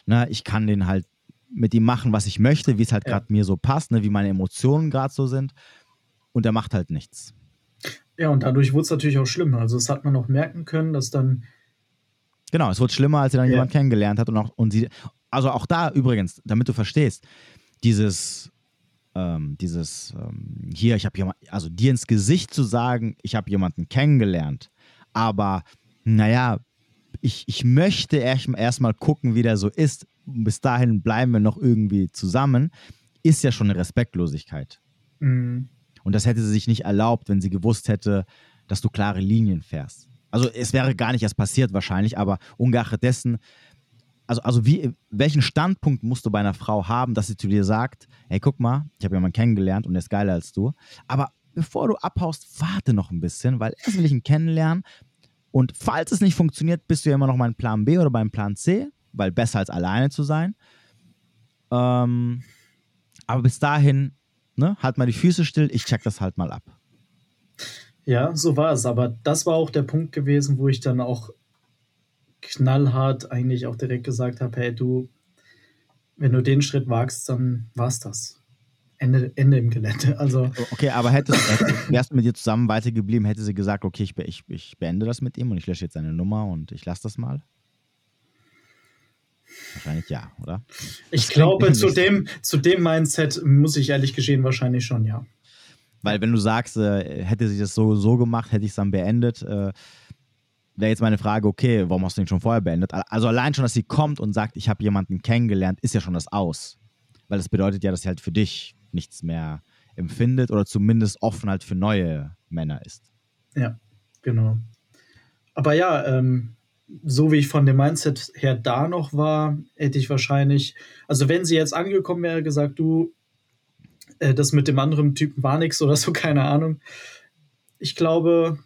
na, ne, ich kann den halt mit ihm machen, was ich möchte, wie es halt gerade ja. mir so passt, ne, wie meine Emotionen gerade so sind. Und er macht halt nichts. Ja, und dadurch wurde es natürlich auch schlimmer. Also, das hat man auch merken können, dass dann. Genau, es wurde schlimmer, als er dann ja. jemand kennengelernt hat. Und auch, und sie, also auch da übrigens, damit du verstehst, dieses, ähm, dieses, ähm, hier, ich habe jemand, also dir ins Gesicht zu sagen, ich habe jemanden kennengelernt, aber naja, ich, ich möchte erstmal erst gucken, wie der so ist, bis dahin bleiben wir noch irgendwie zusammen, ist ja schon eine Respektlosigkeit. Mhm. Und das hätte sie sich nicht erlaubt, wenn sie gewusst hätte, dass du klare Linien fährst. Also es wäre gar nicht erst passiert wahrscheinlich, aber ungeachtet dessen, also, also wie, welchen Standpunkt musst du bei einer Frau haben, dass sie zu dir sagt, hey, guck mal, ich habe jemanden kennengelernt und der ist geiler als du. Aber bevor du abhaust, warte noch ein bisschen, weil erst will ich ihn kennenlernen. Und falls es nicht funktioniert, bist du ja immer noch mein Plan B oder beim Plan C weil besser als alleine zu sein. Ähm, aber bis dahin, ne, halt mal die Füße still, ich check das halt mal ab. Ja, so war es. Aber das war auch der Punkt gewesen, wo ich dann auch knallhart eigentlich auch direkt gesagt habe: Hey, du, wenn du den Schritt wagst, dann war's das. Ende, Ende im Gelände. Also okay, aber hättest, hättest, wärst du mit dir zusammen weitergeblieben, hätte sie gesagt, okay, ich, ich, ich beende das mit ihm und ich lösche jetzt seine Nummer und ich lasse das mal? Wahrscheinlich ja, oder? Ich glaube, zu dem, zu dem Mindset muss ich ehrlich gestehen, wahrscheinlich schon, ja. Weil wenn du sagst, äh, hätte sie das so, so gemacht, hätte ich es dann beendet, äh, wäre jetzt meine Frage, okay, warum hast du ihn schon vorher beendet? Also allein schon, dass sie kommt und sagt, ich habe jemanden kennengelernt, ist ja schon das Aus. Weil das bedeutet ja, dass sie halt für dich nichts mehr empfindet oder zumindest offen halt für neue Männer ist. Ja, genau. Aber ja, ähm, so wie ich von dem Mindset her da noch war, hätte ich wahrscheinlich, also wenn sie jetzt angekommen wäre, gesagt, du, äh, das mit dem anderen Typen war nichts oder so, keine Ahnung. Ich glaube,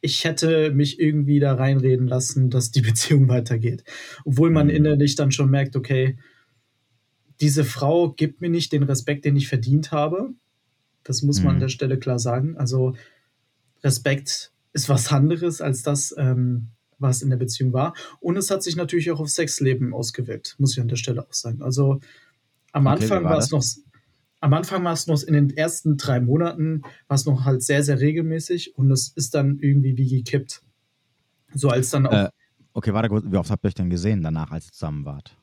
ich hätte mich irgendwie da reinreden lassen, dass die Beziehung weitergeht. Obwohl man mhm. innerlich dann schon merkt, okay, diese Frau gibt mir nicht den Respekt, den ich verdient habe. Das muss man mhm. an der Stelle klar sagen. Also Respekt ist was anderes als das, ähm, was in der Beziehung war. Und es hat sich natürlich auch auf Sexleben ausgewirkt, muss ich an der Stelle auch sagen. Also am okay, Anfang war es noch, am Anfang war es noch in den ersten drei Monaten, war es noch halt sehr, sehr regelmäßig und es ist dann irgendwie wie gekippt. So als dann auch. Äh, okay, warte kurz, wie oft habt ihr euch denn gesehen danach, als ihr zusammen wart?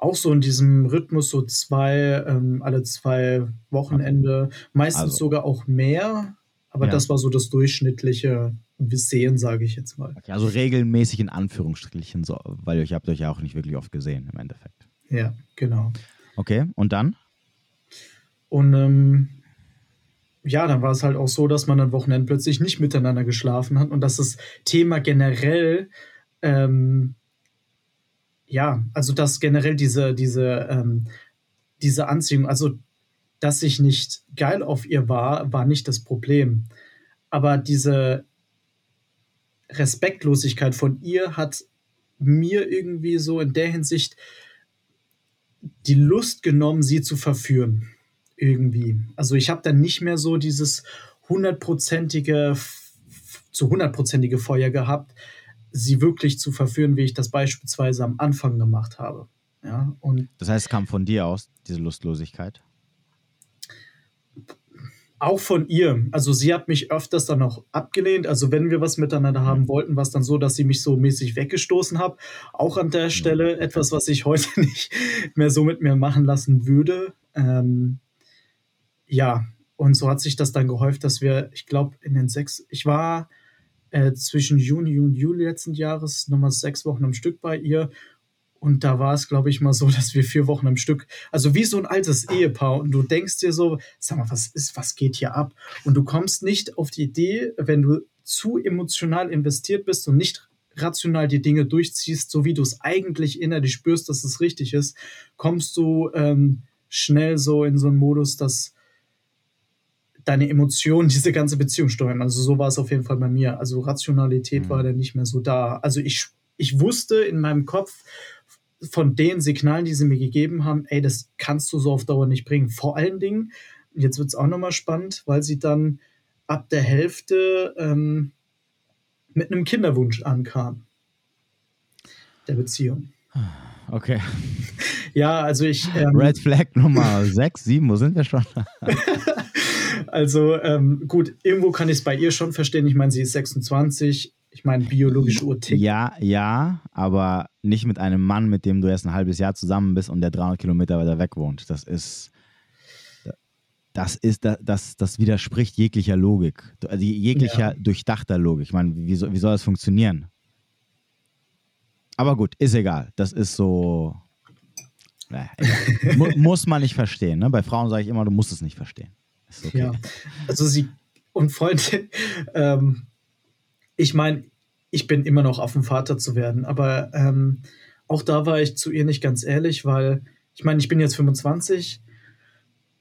Auch so in diesem Rhythmus, so zwei, ähm, alle zwei Wochenende, okay. meistens also. sogar auch mehr, aber ja. das war so das durchschnittliche Sehen, sage ich jetzt mal. Okay, also regelmäßig in Anführungsstrichen, so, weil ihr habt euch ja auch nicht wirklich oft gesehen im Endeffekt. Ja, genau. Okay, und dann? Und ähm, ja, dann war es halt auch so, dass man am Wochenende plötzlich nicht miteinander geschlafen hat und dass das Thema generell, ähm, ja, also dass generell diese, diese, ähm, diese Anziehung, also dass ich nicht geil auf ihr war, war nicht das Problem. Aber diese Respektlosigkeit von ihr hat mir irgendwie so in der Hinsicht die Lust genommen, sie zu verführen irgendwie. Also ich habe dann nicht mehr so dieses hundertprozentige, zu hundertprozentige Feuer gehabt, sie wirklich zu verführen, wie ich das beispielsweise am Anfang gemacht habe. Ja, und das heißt, es kam von dir aus, diese Lustlosigkeit? Auch von ihr. Also sie hat mich öfters dann auch abgelehnt. Also wenn wir was miteinander haben wollten, war es dann so, dass sie mich so mäßig weggestoßen hat. Auch an der Stelle etwas, was ich heute nicht mehr so mit mir machen lassen würde. Ähm, ja, und so hat sich das dann gehäuft, dass wir, ich glaube, in den sechs, ich war äh, zwischen Juni und Juli letzten Jahres nochmal sechs Wochen am Stück bei ihr. Und da war es, glaube ich, mal so, dass wir vier Wochen am Stück, also wie so ein altes Ehepaar. Und du denkst dir so, sag mal, was ist, was geht hier ab? Und du kommst nicht auf die Idee, wenn du zu emotional investiert bist und nicht rational die Dinge durchziehst, so wie du es eigentlich innerlich spürst, dass es richtig ist, kommst du ähm, schnell so in so einen Modus, dass deine Emotionen diese ganze Beziehung steuern. Also so war es auf jeden Fall bei mir. Also Rationalität mhm. war dann nicht mehr so da. Also ich, ich wusste in meinem Kopf von den Signalen, die sie mir gegeben haben, ey, das kannst du so auf Dauer nicht bringen. Vor allen Dingen, jetzt wird es auch nochmal spannend, weil sie dann ab der Hälfte ähm, mit einem Kinderwunsch ankam. Der Beziehung. Okay. Ja, also ich. Ähm, Red Flag Nummer 6, 7, wo sind wir schon? Also ähm, gut, irgendwo kann ich es bei ihr schon verstehen. Ich meine, sie ist 26. Ich meine, biologische Uhr tickt. Ja, ja, aber nicht mit einem Mann, mit dem du erst ein halbes Jahr zusammen bist und der 300 Kilometer weiter weg wohnt. Das ist, das ist, das, das widerspricht jeglicher Logik, also jeglicher ja. durchdachter Logik. Ich meine, wie, soll, wie soll das funktionieren? Aber gut, ist egal. Das ist so. Äh, muss man nicht verstehen. Ne? Bei Frauen sage ich immer, du musst es nicht verstehen. Okay. Ja, also sie und Freunde, ähm, ich meine, ich bin immer noch offen, Vater zu werden, aber ähm, auch da war ich zu ihr nicht ganz ehrlich, weil ich meine, ich bin jetzt 25.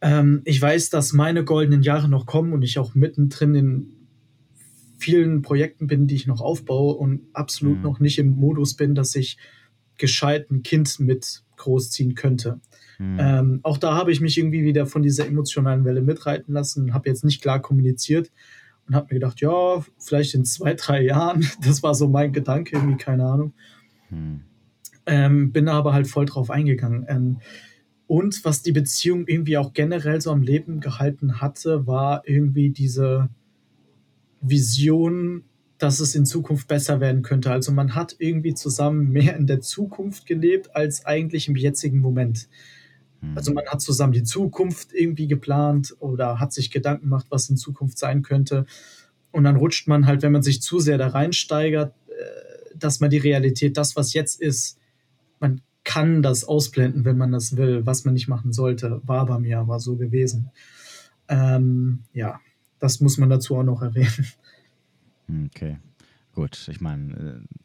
Ähm, ich weiß, dass meine goldenen Jahre noch kommen und ich auch mittendrin in vielen Projekten bin, die ich noch aufbaue und absolut mhm. noch nicht im Modus bin, dass ich gescheit ein Kind mit großziehen könnte. Mhm. Ähm, auch da habe ich mich irgendwie wieder von dieser emotionalen Welle mitreiten lassen, habe jetzt nicht klar kommuniziert und habe mir gedacht, ja, vielleicht in zwei, drei Jahren. Das war so mein Gedanke, irgendwie, keine Ahnung. Mhm. Ähm, bin aber halt voll drauf eingegangen. Ähm, und was die Beziehung irgendwie auch generell so am Leben gehalten hatte, war irgendwie diese Vision, dass es in Zukunft besser werden könnte. Also man hat irgendwie zusammen mehr in der Zukunft gelebt als eigentlich im jetzigen Moment. Also man hat zusammen die Zukunft irgendwie geplant oder hat sich Gedanken gemacht, was in Zukunft sein könnte. Und dann rutscht man halt, wenn man sich zu sehr da reinsteigert, äh, dass man die Realität, das, was jetzt ist, man kann das ausblenden, wenn man das will, was man nicht machen sollte. War bei mir aber so gewesen. Ähm, ja, das muss man dazu auch noch erwähnen. Okay, gut. Ich meine, äh,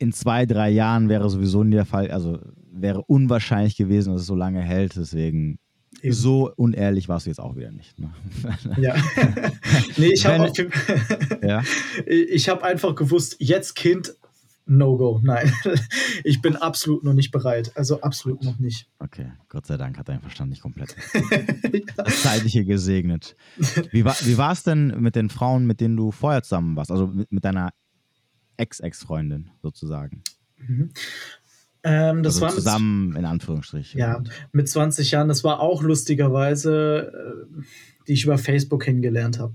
in zwei, drei Jahren wäre sowieso nie der Fall, also wäre unwahrscheinlich gewesen, dass es so lange hält. Deswegen Eben. so unehrlich warst du jetzt auch wieder nicht. Ne? Ja. nee, ich habe ja? Ich hab einfach gewusst, jetzt Kind, No-Go. Nein, ich bin absolut noch nicht bereit. Also absolut noch nicht. Okay, Gott sei Dank hat dein Verstand nicht komplett das Zeitliche gesegnet. Wie war es denn mit den Frauen, mit denen du vorher zusammen warst? Also mit, mit deiner Ex-Ex-Freundin sozusagen. Mhm. Ähm, das also war zusammen in Anführungsstrichen. Ja, mit 20 Jahren. Das war auch lustigerweise, äh, die ich über Facebook kennengelernt habe.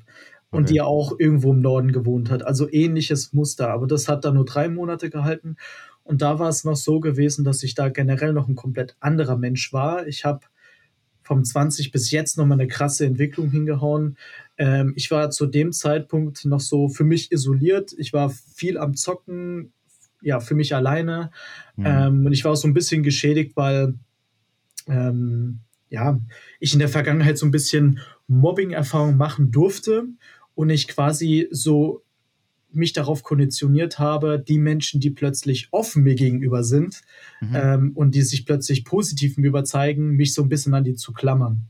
Und okay. die auch irgendwo im Norden gewohnt hat. Also ähnliches Muster. Aber das hat dann nur drei Monate gehalten. Und da war es noch so gewesen, dass ich da generell noch ein komplett anderer Mensch war. Ich habe vom 20 bis jetzt nochmal eine krasse Entwicklung hingehauen. Ähm, ich war zu dem Zeitpunkt noch so für mich isoliert. Ich war viel am Zocken, ja, für mich alleine. Mhm. Ähm, und ich war auch so ein bisschen geschädigt, weil ähm, ja, ich in der Vergangenheit so ein bisschen Mobbing-Erfahrung machen durfte und ich quasi so mich darauf konditioniert habe, die Menschen, die plötzlich offen mir gegenüber sind mhm. ähm, und die sich plötzlich positiv mir überzeigen, mich so ein bisschen an die zu klammern.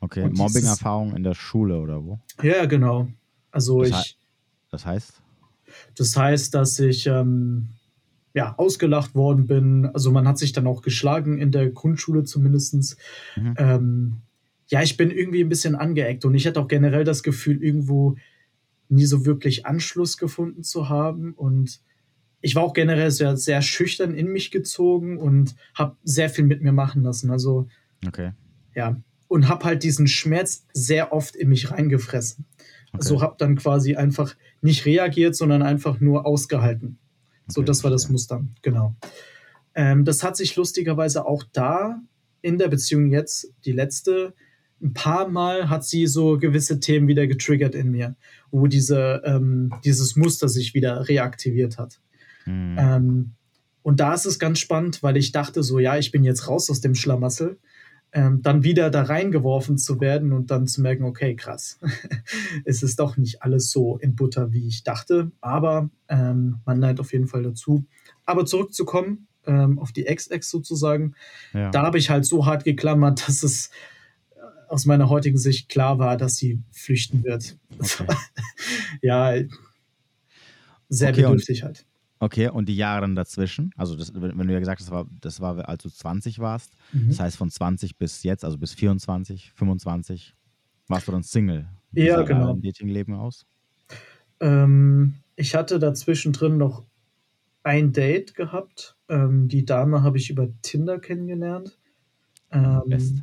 Okay, Mobbing-Erfahrung in der Schule oder wo? Ja, genau. Also das ich. Das heißt? Das heißt, dass ich ähm, ja, ausgelacht worden bin. Also man hat sich dann auch geschlagen in der Grundschule zumindest. Mhm. Ähm, ja, ich bin irgendwie ein bisschen angeeckt und ich hatte auch generell das Gefühl, irgendwo nie so wirklich Anschluss gefunden zu haben. Und ich war auch generell sehr, sehr schüchtern in mich gezogen und habe sehr viel mit mir machen lassen. Also, okay. ja, und habe halt diesen Schmerz sehr oft in mich reingefressen. Okay. Also habe dann quasi einfach nicht reagiert, sondern einfach nur ausgehalten. So, das war das Muster, genau. Ähm, das hat sich lustigerweise auch da in der Beziehung jetzt, die letzte, ein paar Mal hat sie so gewisse Themen wieder getriggert in mir, wo diese, ähm, dieses Muster sich wieder reaktiviert hat. Mhm. Ähm, und da ist es ganz spannend, weil ich dachte so, ja, ich bin jetzt raus aus dem Schlamassel, ähm, dann wieder da reingeworfen zu werden und dann zu merken, okay, krass, es ist doch nicht alles so in Butter, wie ich dachte, aber ähm, man lernt auf jeden Fall dazu. Aber zurückzukommen ähm, auf die Ex-Ex sozusagen, ja. da habe ich halt so hart geklammert, dass es äh, aus meiner heutigen Sicht klar war, dass sie flüchten wird. Okay. ja, sehr okay, bedürftig halt. Okay, und die Jahre dann dazwischen, also das, wenn du ja gesagt hast, das war, das war als du 20 warst, mhm. das heißt von 20 bis jetzt, also bis 24, 25, warst du dann Single? Wie ja, genau. Dein Datingleben aus? Ähm, ich hatte dazwischen drin noch ein Date gehabt. Ähm, die Dame habe ich über Tinder kennengelernt. Ähm, Best.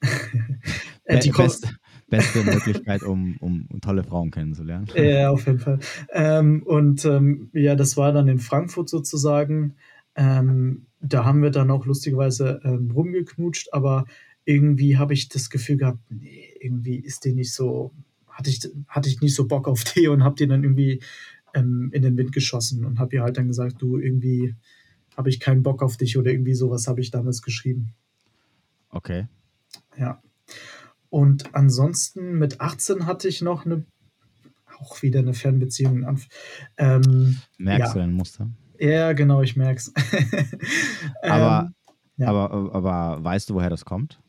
äh, die Best, beste Möglichkeit, um, um, tolle Frauen kennenzulernen. Ja, auf jeden Fall. Ähm, und ähm, ja, das war dann in Frankfurt sozusagen. Ähm, da haben wir dann auch lustigerweise ähm, rumgeknutscht, aber irgendwie habe ich das Gefühl gehabt, nee, irgendwie ist die nicht so, hatte ich, hatte ich nicht so Bock auf die und habe die dann irgendwie ähm, in den Wind geschossen und habe ihr halt dann gesagt, du irgendwie habe ich keinen Bock auf dich oder irgendwie sowas habe ich damals geschrieben. Okay. Ja. Und ansonsten mit 18 hatte ich noch eine, auch wieder eine Fernbeziehung. Ähm, Merkst ja. du ein Muster? Ja, genau, ich merk's. aber, ähm, ja. aber, aber weißt du, woher das kommt?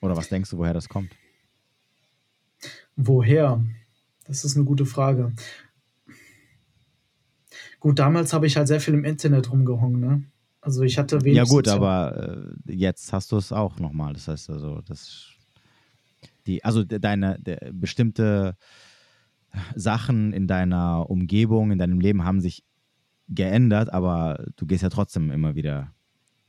Oder was denkst du, woher das kommt? Woher? Das ist eine gute Frage. Gut, damals habe ich halt sehr viel im Internet rumgehangen, ne? Also ich hatte wenig. Ja gut, aber äh, jetzt hast du es auch nochmal. Das heißt also, das die, also deine bestimmte Sachen in deiner Umgebung, in deinem Leben haben sich geändert, aber du gehst ja trotzdem immer wieder,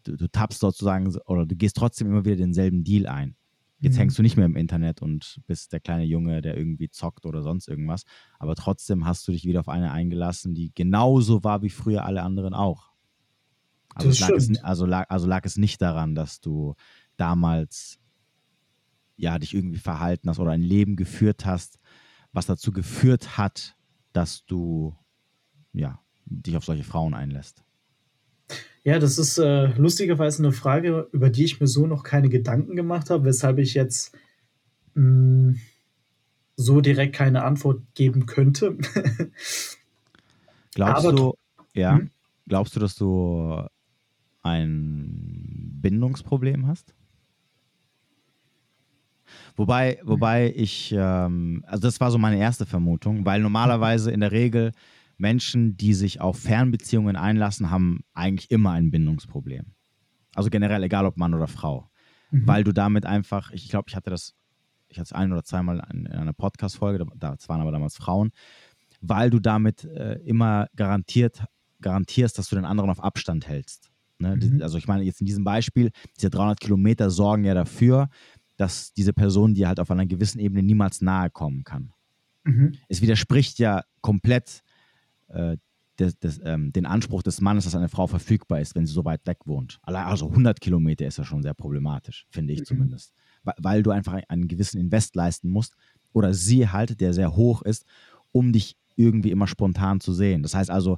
du, du tappst sozusagen oder du gehst trotzdem immer wieder denselben Deal ein. Jetzt mhm. hängst du nicht mehr im Internet und bist der kleine Junge, der irgendwie zockt oder sonst irgendwas, aber trotzdem hast du dich wieder auf eine eingelassen, die genauso war wie früher alle anderen auch. Also, lag es, also, lag, also lag es nicht daran, dass du damals ja, dich irgendwie verhalten hast oder ein Leben geführt hast, was dazu geführt hat, dass du ja, dich auf solche Frauen einlässt? Ja, das ist äh, lustigerweise eine Frage, über die ich mir so noch keine Gedanken gemacht habe, weshalb ich jetzt mh, mm, so direkt keine Antwort geben könnte. glaubst Aber, du, ja, hm? glaubst du, dass du ein Bindungsproblem hast? Wobei, wobei ich, ähm, also das war so meine erste Vermutung, weil normalerweise in der Regel Menschen, die sich auf Fernbeziehungen einlassen, haben eigentlich immer ein Bindungsproblem. Also generell, egal ob Mann oder Frau. Mhm. Weil du damit einfach, ich glaube, ich hatte das, ich hatte es ein oder zweimal in, in einer Podcast-Folge, das waren aber damals Frauen, weil du damit äh, immer garantiert, garantierst, dass du den anderen auf Abstand hältst. Ne? Mhm. Also ich meine, jetzt in diesem Beispiel, diese 300 Kilometer sorgen ja dafür, dass diese Person dir halt auf einer gewissen Ebene niemals nahe kommen kann. Mhm. Es widerspricht ja komplett äh, des, des, ähm, den Anspruch des Mannes, dass eine Frau verfügbar ist, wenn sie so weit weg wohnt. Also 100 Kilometer ist ja schon sehr problematisch, finde ich mhm. zumindest. Weil, du einfach einen gewissen Invest leisten musst oder sie halt, der sehr hoch ist, um dich irgendwie immer spontan zu sehen. Das heißt also,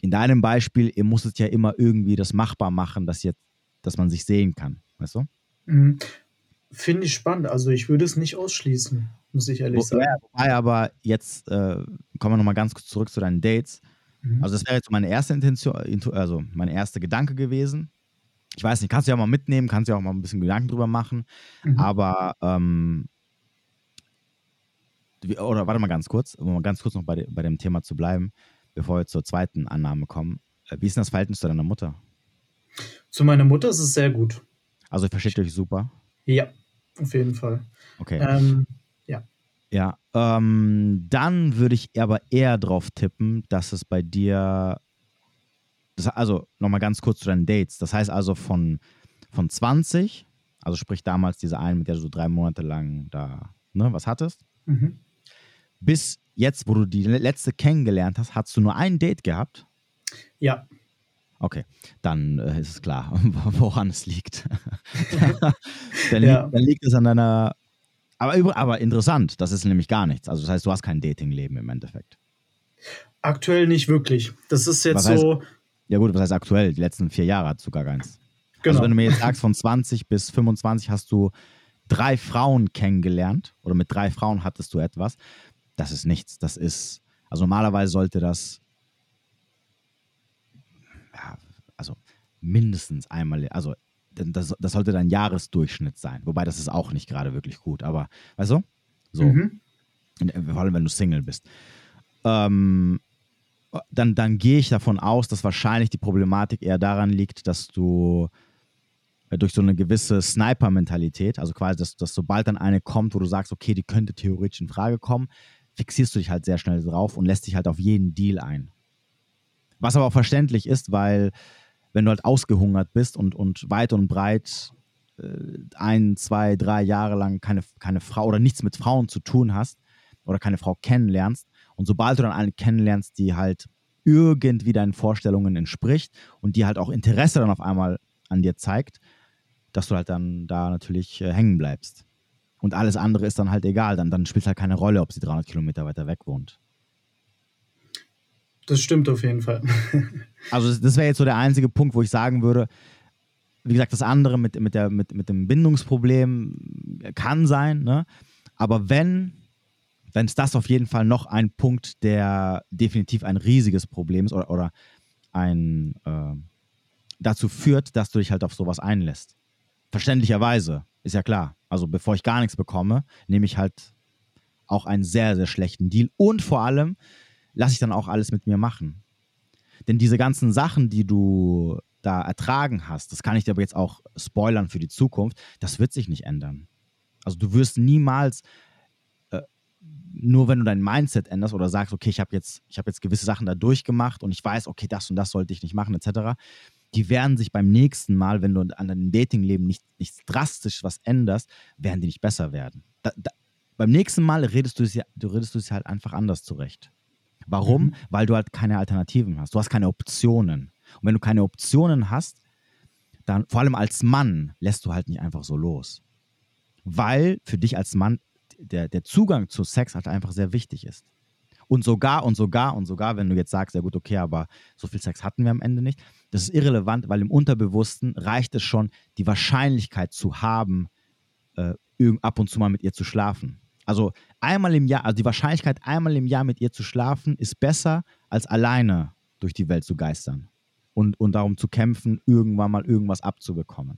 in deinem Beispiel, ihr musstet ja immer irgendwie das machbar machen, dass, jetzt, dass man sich sehen kann. Weißt du? Mhm. Finde ich spannend. Also ich würde es nicht ausschließen, muss ich ehrlich Wo, sagen. Ja, wobei aber jetzt äh, kommen wir nochmal ganz kurz zurück zu deinen Dates. Mhm. Also das wäre jetzt meine erste Intention, also mein erster Gedanke gewesen. Ich weiß nicht, kannst du ja mal mitnehmen, kannst du ja auch mal ein bisschen Gedanken drüber machen. Mhm. Aber ähm, oder warte mal ganz kurz, um mal ganz kurz noch bei, de, bei dem Thema zu bleiben, bevor wir zur zweiten Annahme kommen. Äh, wie ist denn das Verhältnis zu deiner Mutter? Zu meiner Mutter ist es sehr gut. Also versteht ihr euch super? Ja, auf jeden Fall. Okay. Ähm, ja. Ja, ähm, dann würde ich aber eher drauf tippen, dass es bei dir, das, also nochmal ganz kurz zu deinen Dates. Das heißt also von, von 20, also sprich damals diese eine, mit der du so drei Monate lang da ne, was hattest, mhm bis jetzt, wo du die letzte kennengelernt hast, hast du nur ein Date gehabt? Ja. Okay, dann äh, ist es klar, woran es liegt. dann, ja. liegt dann, liegt es an deiner. Aber, aber interessant, das ist nämlich gar nichts. Also, das heißt, du hast kein Datingleben im Endeffekt. Aktuell nicht wirklich. Das ist jetzt heißt, so. Ja, gut, was heißt aktuell? Die letzten vier Jahre hast du gar keins. Genau. Also, wenn du mir jetzt sagst, von 20 bis 25 hast du drei Frauen kennengelernt oder mit drei Frauen hattest du etwas, das ist nichts. Das ist, also normalerweise sollte das, ja, also mindestens einmal, also das, das sollte dein Jahresdurchschnitt sein. Wobei das ist auch nicht gerade wirklich gut, aber weißt du? So. Mhm. Vor allem, wenn du Single bist. Ähm, dann, dann gehe ich davon aus, dass wahrscheinlich die Problematik eher daran liegt, dass du äh, durch so eine gewisse Sniper-Mentalität, also quasi, dass, dass sobald dann eine kommt, wo du sagst, okay, die könnte theoretisch in Frage kommen, fixierst du dich halt sehr schnell drauf und lässt dich halt auf jeden Deal ein. Was aber auch verständlich ist, weil wenn du halt ausgehungert bist und, und weit und breit äh, ein, zwei, drei Jahre lang keine, keine Frau oder nichts mit Frauen zu tun hast oder keine Frau kennenlernst und sobald du dann eine kennenlernst, die halt irgendwie deinen Vorstellungen entspricht und die halt auch Interesse dann auf einmal an dir zeigt, dass du halt dann da natürlich äh, hängen bleibst. Und alles andere ist dann halt egal. Dann, dann spielt es halt keine Rolle, ob sie 300 Kilometer weiter weg wohnt. Das stimmt auf jeden Fall. also das, wäre jetzt so der einzige Punkt, wo ich sagen würde, wie gesagt, das andere mit, mit, der, mit, mit dem Bindungsproblem kann sein, ne? aber wenn, dann ist das auf jeden Fall noch ein Punkt, der definitiv ein riesiges Problem ist oder, oder ein, äh, dazu führt, dass du dich halt auf sowas einlässt. Verständlicherweise, ist ja klar. Also bevor ich gar nichts bekomme, nehme ich halt auch einen sehr, sehr schlechten Deal. Und vor allem lasse ich dann auch alles mit mir machen. Denn diese ganzen Sachen, die du da ertragen hast, das kann ich dir aber jetzt auch spoilern für die Zukunft, das wird sich nicht ändern. Also du wirst niemals, äh, nur wenn du dein Mindset änderst oder sagst, okay, ich habe jetzt, hab jetzt gewisse Sachen da durchgemacht und ich weiß, okay, das und das sollte ich nicht machen, etc., die werden sich beim nächsten Mal, wenn du an deinem Datingleben nicht, nichts drastisch was änderst, werden die nicht besser werden. Da, da, beim nächsten Mal redest du es du redest du es halt einfach anders zurecht. Warum? Mhm. Weil du halt keine Alternativen hast. Du hast keine Optionen. Und wenn du keine Optionen hast, dann vor allem als Mann lässt du halt nicht einfach so los. Weil für dich als Mann der, der Zugang zu Sex halt einfach sehr wichtig ist. Und sogar und sogar und sogar, wenn du jetzt sagst, ja gut, okay, aber so viel Sex hatten wir am Ende nicht, das ist irrelevant, weil im Unterbewussten reicht es schon, die Wahrscheinlichkeit zu haben, äh, ab und zu mal mit ihr zu schlafen. Also einmal im Jahr, also die Wahrscheinlichkeit, einmal im Jahr mit ihr zu schlafen, ist besser, als alleine durch die Welt zu geistern und, und darum zu kämpfen, irgendwann mal irgendwas abzubekommen.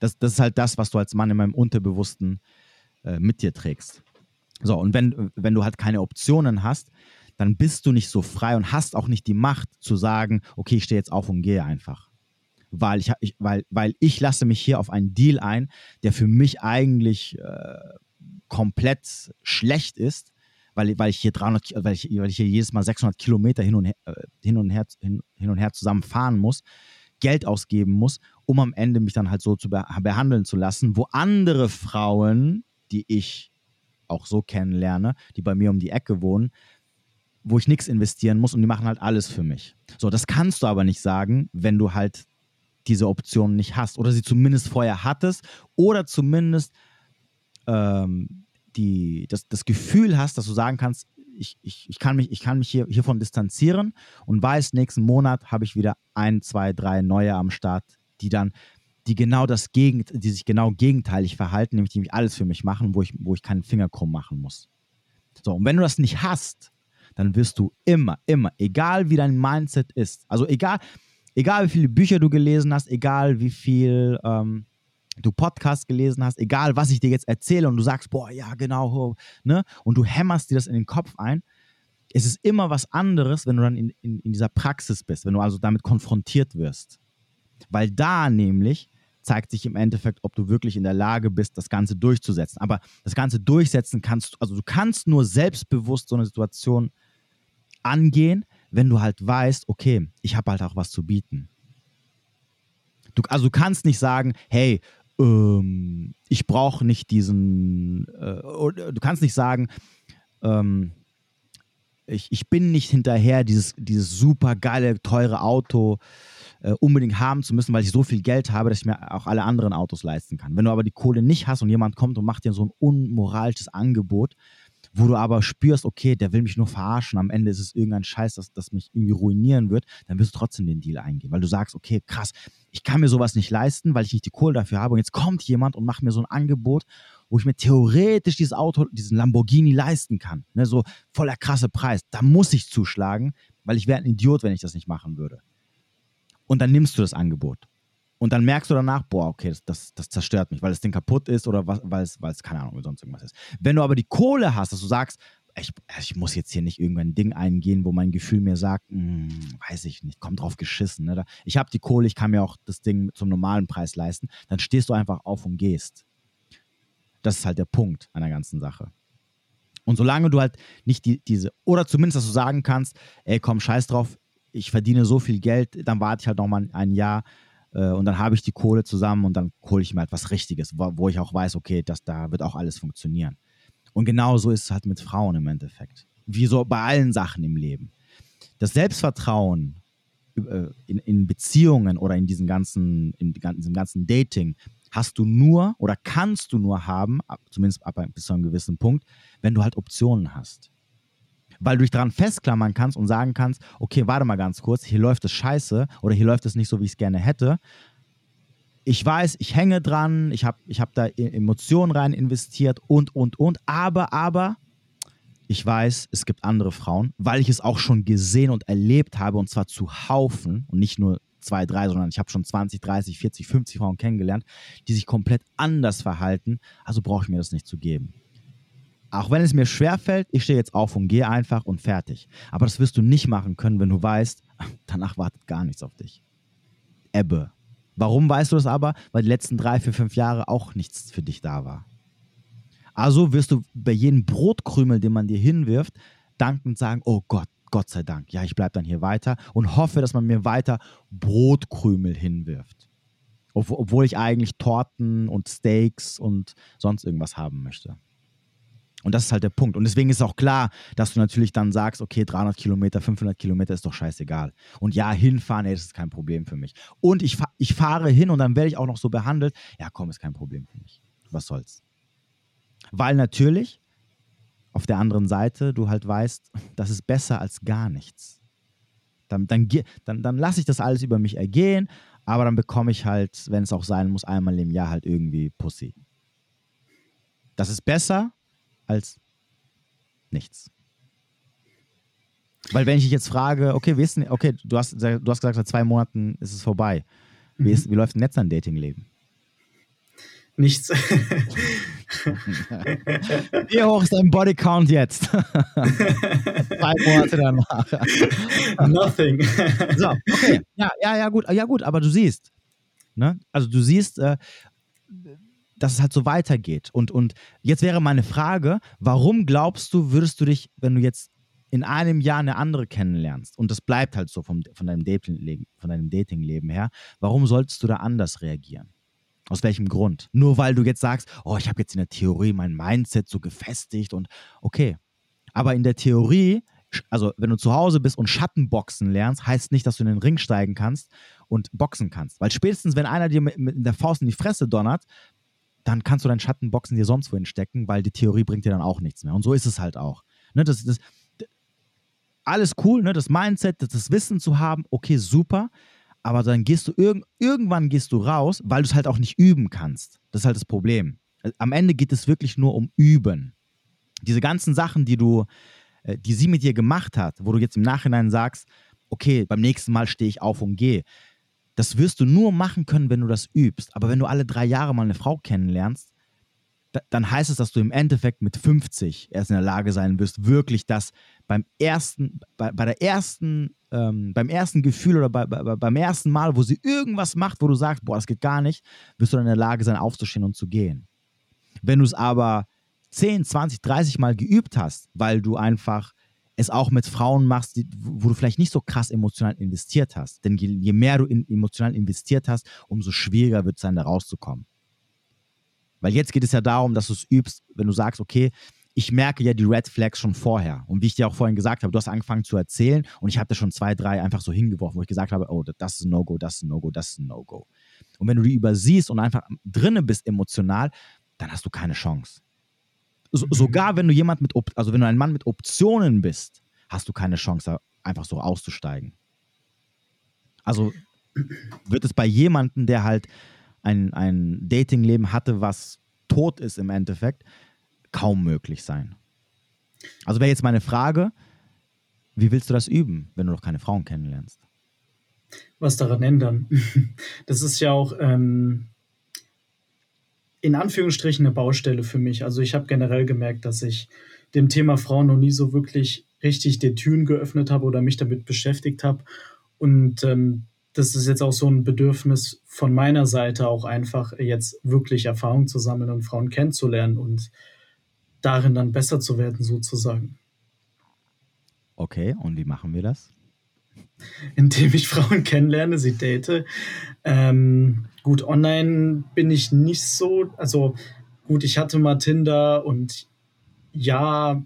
Das, das ist halt das, was du als Mann in meinem Unterbewussten äh, mit dir trägst. So, und wenn, wenn du halt keine Optionen hast, dann bist du nicht so frei und hast auch nicht die Macht zu sagen, okay, ich stehe jetzt auf und gehe einfach. Weil ich, ich, weil, weil ich lasse mich hier auf einen Deal ein, der für mich eigentlich äh, komplett schlecht ist, weil, weil ich hier 300, weil ich, weil ich hier jedes Mal 600 Kilometer hin und her, äh, hin und her, hin, hin und her zusammen fahren muss, Geld ausgeben muss, um am Ende mich dann halt so zu behandeln zu lassen, wo andere Frauen, die ich auch so kennenlerne, die bei mir um die Ecke wohnen, wo ich nichts investieren muss und die machen halt alles für mich. So, das kannst du aber nicht sagen, wenn du halt diese Option nicht hast oder sie zumindest vorher hattest oder zumindest ähm, die, das, das Gefühl hast, dass du sagen kannst, ich, ich, ich kann mich, ich kann mich hier, hiervon distanzieren und weiß, nächsten Monat habe ich wieder ein, zwei, drei neue am Start, die dann, die genau das Gegend, die sich genau gegenteilig verhalten, nämlich die mich alles für mich machen, wo ich, wo ich keinen Finger krumm machen muss. So, und wenn du das nicht hast, dann wirst du immer, immer, egal wie dein Mindset ist, also egal, egal wie viele Bücher du gelesen hast, egal wie viel ähm, du Podcast gelesen hast, egal was ich dir jetzt erzähle und du sagst, boah, ja, genau, ne? Und du hämmerst dir das in den Kopf ein. Es ist immer was anderes, wenn du dann in, in, in dieser Praxis bist, wenn du also damit konfrontiert wirst. Weil da nämlich zeigt sich im Endeffekt, ob du wirklich in der Lage bist, das Ganze durchzusetzen. Aber das Ganze durchsetzen kannst du, also du kannst nur selbstbewusst so eine Situation angehen, wenn du halt weißt, okay, ich habe halt auch was zu bieten. Du, also du kannst nicht sagen, hey, ähm, ich brauche nicht diesen, äh, du kannst nicht sagen, ähm, ich, ich bin nicht hinterher, dieses, dieses super geile, teure Auto äh, unbedingt haben zu müssen, weil ich so viel Geld habe, dass ich mir auch alle anderen Autos leisten kann. Wenn du aber die Kohle nicht hast und jemand kommt und macht dir so ein unmoralisches Angebot, wo du aber spürst, okay, der will mich nur verarschen, am Ende ist es irgendein Scheiß, das, das mich irgendwie ruinieren wird, dann wirst du trotzdem den Deal eingehen, weil du sagst, okay, krass, ich kann mir sowas nicht leisten, weil ich nicht die Kohle dafür habe und jetzt kommt jemand und macht mir so ein Angebot, wo ich mir theoretisch dieses Auto, diesen Lamborghini leisten kann, ne, so voller krasse Preis, da muss ich zuschlagen, weil ich wäre ein Idiot, wenn ich das nicht machen würde. Und dann nimmst du das Angebot. Und dann merkst du danach, boah, okay, das, das, das zerstört mich, weil das Ding kaputt ist oder weil es, weil es, keine Ahnung, sonst irgendwas ist. Wenn du aber die Kohle hast, dass du sagst, ich, ich muss jetzt hier nicht irgendein Ding eingehen, wo mein Gefühl mir sagt, hm, weiß ich nicht, kommt drauf geschissen. Ne? Ich habe die Kohle, ich kann mir auch das Ding zum normalen Preis leisten, dann stehst du einfach auf und gehst. Das ist halt der Punkt an der ganzen Sache. Und solange du halt nicht die, diese, oder zumindest, dass du sagen kannst, ey, komm, scheiß drauf, ich verdiene so viel Geld, dann warte ich halt nochmal ein Jahr, und dann habe ich die Kohle zusammen und dann hole ich mir halt was Richtiges, wo, ich auch weiß, okay, das, da wird auch alles funktionieren. Und genau so ist es halt mit Frauen im Endeffekt. Wie so bei allen Sachen im Leben. Das Selbstvertrauen äh, in, in Beziehungen oder in diesem ganzen, in diesem ganzen Dating hast du nur oder kannst du nur haben, zumindest ab bis zu einem gewissen Punkt, wenn du halt Optionen hast weil du dich daran festklammern kannst und sagen kannst, okay, warte mal ganz kurz, hier läuft es scheiße oder hier läuft es nicht so, wie ich es gerne hätte. Ich weiß, ich hänge dran, ich habe ich hab da e-, Emotionen rein investiert und, und, und, aber, aber, ich weiß, es gibt andere Frauen, weil ich es auch schon gesehen und erlebt habe und zwar zu Haufen und nicht nur zwei, drei, sondern ich habe schon 20, 30, 40, 50 Frauen kennengelernt, die sich komplett anders verhalten. Also brauche ich mir das nicht zu geben. Auch wenn es mir schwerfällt, ich stehe jetzt auf und gehe einfach und fertig. Aber das wirst du nicht machen können, wenn du weißt, danach wartet gar nichts auf dich. Ebbe. Warum weißt du das aber? Weil die letzten drei, vier, fünf Jahre auch nichts für dich da war. Also wirst du bei jedem Brotkrümel, den man dir hinwirft, dankend sagen, oh Gott, Gott sei Dank, ja, ich bleibe dann hier weiter und hoffe, dass man mir weiter Brotkrümel hinwirft. Obwohl ich eigentlich Torten und Steaks und sonst irgendwas haben möchte. Und das ist halt der Punkt. Und deswegen ist auch klar, dass du natürlich dann sagst, okay, 300 Kilometer, 500 Kilometer ist doch scheißegal. Und ja, hinfahren, ey, das ist kein Problem für mich. Und ich, ich fahre hin und dann werde ich auch noch so behandelt. Ja, komm, ist kein Problem für mich. Was soll's. Weil natürlich auf der anderen Seite du halt weißt, das ist besser als gar nichts. Dann, dann, dann, dann lasse ich das alles über mich ergehen, aber dann bekomme ich halt, wenn es auch sein muss, einmal im Jahr halt irgendwie Pussy. Das ist besser, als nichts. Weil wenn ich dich jetzt frage, okay, wie ist denn, okay, du hast, du hast gesagt, seit zwei Monaten ist es vorbei. Wie, mhm. ist, wie läuft denn jetzt dein Datingleben? Nichts. wie hoch ist dein Bodycount jetzt? zwei Monate danach. Nothing. so, okay. Ja, ja, ja, gut, ja, gut, aber du siehst, ne? Also du siehst, äh, dass es halt so weitergeht. Und, und jetzt wäre meine Frage, warum glaubst du, würdest du dich, wenn du jetzt in einem Jahr eine andere kennenlernst und das bleibt halt so vom, von deinem Dating, von deinem Datingleben her, warum solltest du da anders reagieren? Aus welchem Grund? Nur weil du jetzt sagst, oh, ich habe jetzt in der Theorie mein Mindset so gefestigt und okay. Aber in der Theorie, also wenn du zu Hause bist und Schattenboxen lernst, heißt nicht, dass du in den Ring steigen kannst und boxen kannst. Weil spätestens, wenn einer dir mit, mit der Faust in die Fresse donnert, dann kannst du deinen Schattenboxen dir sonst wohin stecken, weil die Theorie bringt dir dann auch nichts mehr. Und so ist es halt auch. Ne, das, das, alles cool, ne, das Mindset, das Wissen zu haben, okay, super. Aber dann gehst du irg irgendwann gehst du raus, weil du es halt auch nicht üben kannst. Das ist halt das Problem. Am Ende geht es wirklich nur um Üben. Diese ganzen Sachen, die du, äh, die sie mit dir gemacht hat, wo du jetzt im Nachhinein sagst, okay, beim nächsten Mal stehe ich auf und gehe. Das wirst du nur machen können, wenn du das übst. Aber wenn du alle drei Jahre mal eine Frau kennenlernst, dann heißt es, dass du im Endeffekt mit 50 erst in der Lage sein wirst, wirklich das beim ersten, bei, bei der ersten, ähm, beim ersten Gefühl oder bei, bei, beim ersten Mal, wo sie irgendwas macht, wo du sagst, boah, das geht gar nicht, wirst du dann in der Lage sein, aufzustehen und zu gehen. Wenn du es aber 10, 20, 30 Mal geübt hast, weil du einfach es auch mit Frauen machst, die, wo du vielleicht nicht so krass emotional investiert hast. Denn je, je mehr du in, emotional investiert hast, umso schwieriger wird es sein, da rauszukommen. Weil jetzt geht es ja darum, dass du es übst, wenn du sagst, okay, ich merke ja die Red Flags schon vorher. Und wie ich dir auch vorhin gesagt habe, du hast angefangen zu erzählen und ich habe da schon zwei, drei einfach so hingeworfen, wo ich gesagt habe, oh, das ist ein No-Go, das ist ein No-Go, das ist ein No-Go. Und wenn du die übersiehst und einfach drinne bist emotional, dann hast du keine Chance. So, mhm. sogar wenn du jemand mit, also wenn du ein Mann mit Optionen bist, hast du keine Chance, einfach so auszusteigen. Also wird es bei jemandem, der halt ein, ein Datingleben hatte, was tot ist im Endeffekt, kaum möglich sein. Also wäre jetzt meine Frage, wie willst du das üben, wenn du noch keine Frauen kennenlernst? Was daran ändern? Das ist ja auch ähm, in Anführungsstrichen eine Baustelle für mich. Also ich habe generell gemerkt, dass ich dem Thema Frauen noch nie so wirklich richtig die Türen geöffnet habe oder mich damit beschäftigt habe. Und ähm, das ist jetzt auch so ein Bedürfnis von meiner Seite, auch einfach jetzt wirklich Erfahrung zu sammeln und Frauen kennenzulernen und darin dann besser zu werden, sozusagen. Okay, und wie machen wir das? Indem ich Frauen kennenlerne, sie date. Ähm, gut, online bin ich nicht so, also gut, ich hatte mal Tinder und ja,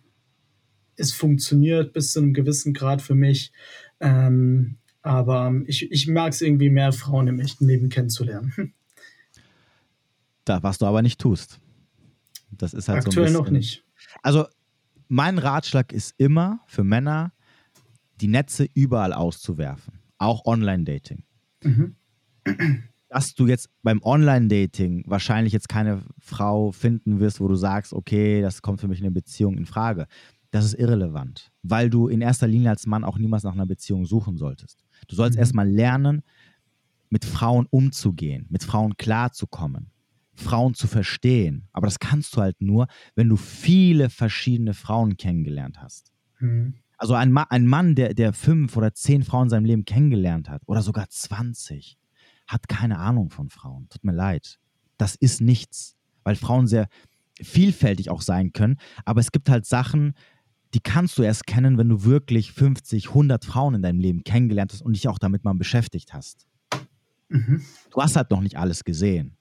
es funktioniert bis zu einem gewissen Grad für mich. Ähm, aber ich, ich mag es irgendwie mehr, Frauen im echten Leben kennenzulernen. Da, was du aber nicht tust. Das ist halt Aktuell so noch nicht. Also, mein Ratschlag ist immer für Männer, die Netze überall auszuwerfen. Auch Online-Dating. Mhm. Dass du jetzt beim Online-Dating wahrscheinlich jetzt keine Frau finden wirst, wo du sagst, okay, das kommt für mich in eine Beziehung in Frage. Das ist irrelevant, weil du in erster Linie als Mann auch niemals nach einer Beziehung suchen solltest. Du sollst mhm. erstmal lernen, mit Frauen umzugehen, mit Frauen klarzukommen, Frauen zu verstehen. Aber das kannst du halt nur, wenn du viele verschiedene Frauen kennengelernt hast. Mhm. Also ein, Ma ein Mann, der, der fünf oder zehn Frauen in seinem Leben kennengelernt hat, oder sogar 20, hat keine Ahnung von Frauen. Tut mir leid. Das ist nichts, weil Frauen sehr vielfältig auch sein können. Aber es gibt halt Sachen, die kannst du erst kennen, wenn du wirklich 50, 100 Frauen in deinem Leben kennengelernt hast und dich auch damit mal beschäftigt hast. Mhm. Du hast halt noch nicht alles gesehen.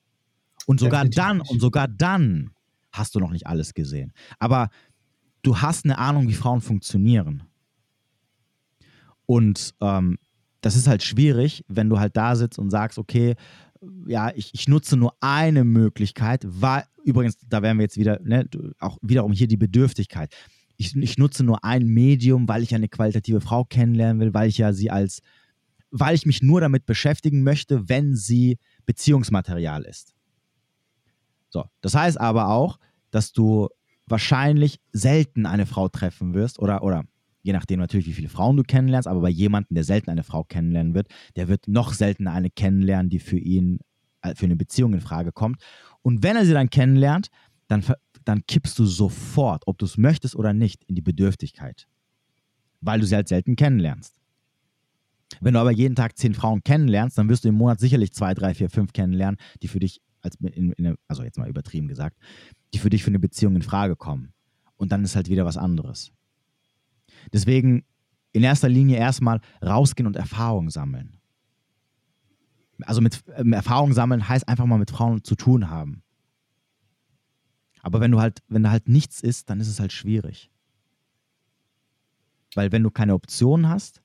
Und sogar Definitiv dann, nicht. und sogar dann hast du noch nicht alles gesehen. Aber du hast eine Ahnung, wie Frauen funktionieren. Und ähm, das ist halt schwierig, wenn du halt da sitzt und sagst, okay, ja, ich, ich nutze nur eine Möglichkeit, weil, übrigens, da wären wir jetzt wieder, ne, auch wiederum hier die Bedürftigkeit ich, ich nutze nur ein Medium, weil ich eine qualitative Frau kennenlernen will, weil ich ja sie als, weil ich mich nur damit beschäftigen möchte, wenn sie Beziehungsmaterial ist. So, das heißt aber auch, dass du wahrscheinlich selten eine Frau treffen wirst oder, oder je nachdem natürlich, wie viele Frauen du kennenlernst, aber bei jemandem, der selten eine Frau kennenlernen wird, der wird noch seltener eine kennenlernen, die für ihn, äh, für eine Beziehung in Frage kommt. Und wenn er sie dann kennenlernt, dann dann kippst du sofort, ob du es möchtest oder nicht, in die Bedürftigkeit. Weil du sie halt selten kennenlernst. Wenn du aber jeden Tag zehn Frauen kennenlernst, dann wirst du im Monat sicherlich zwei, drei, vier, fünf kennenlernen, die für dich, als in, in, also jetzt mal übertrieben gesagt, die für dich für eine Beziehung in Frage kommen. Und dann ist halt wieder was anderes. Deswegen in erster Linie erstmal rausgehen und Erfahrung sammeln. Also mit ähm, Erfahrung sammeln heißt einfach mal mit Frauen zu tun haben. Aber wenn du halt, wenn da halt nichts ist, dann ist es halt schwierig. Weil wenn du keine Option hast,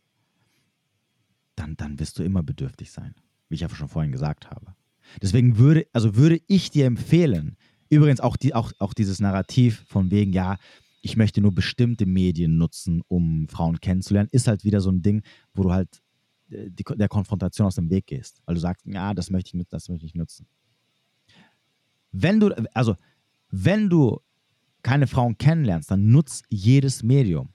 dann, dann wirst du immer bedürftig sein, wie ich ja schon vorhin gesagt habe. Deswegen würde, also würde ich dir empfehlen, übrigens auch, die, auch, auch dieses Narrativ von wegen, ja, ich möchte nur bestimmte Medien nutzen, um Frauen kennenzulernen, ist halt wieder so ein Ding, wo du halt äh, die, der Konfrontation aus dem Weg gehst. Weil du sagst, ja, das möchte ich nutzen, das möchte ich nutzen. Wenn du, also, wenn du keine Frauen kennenlernst, dann nutz jedes Medium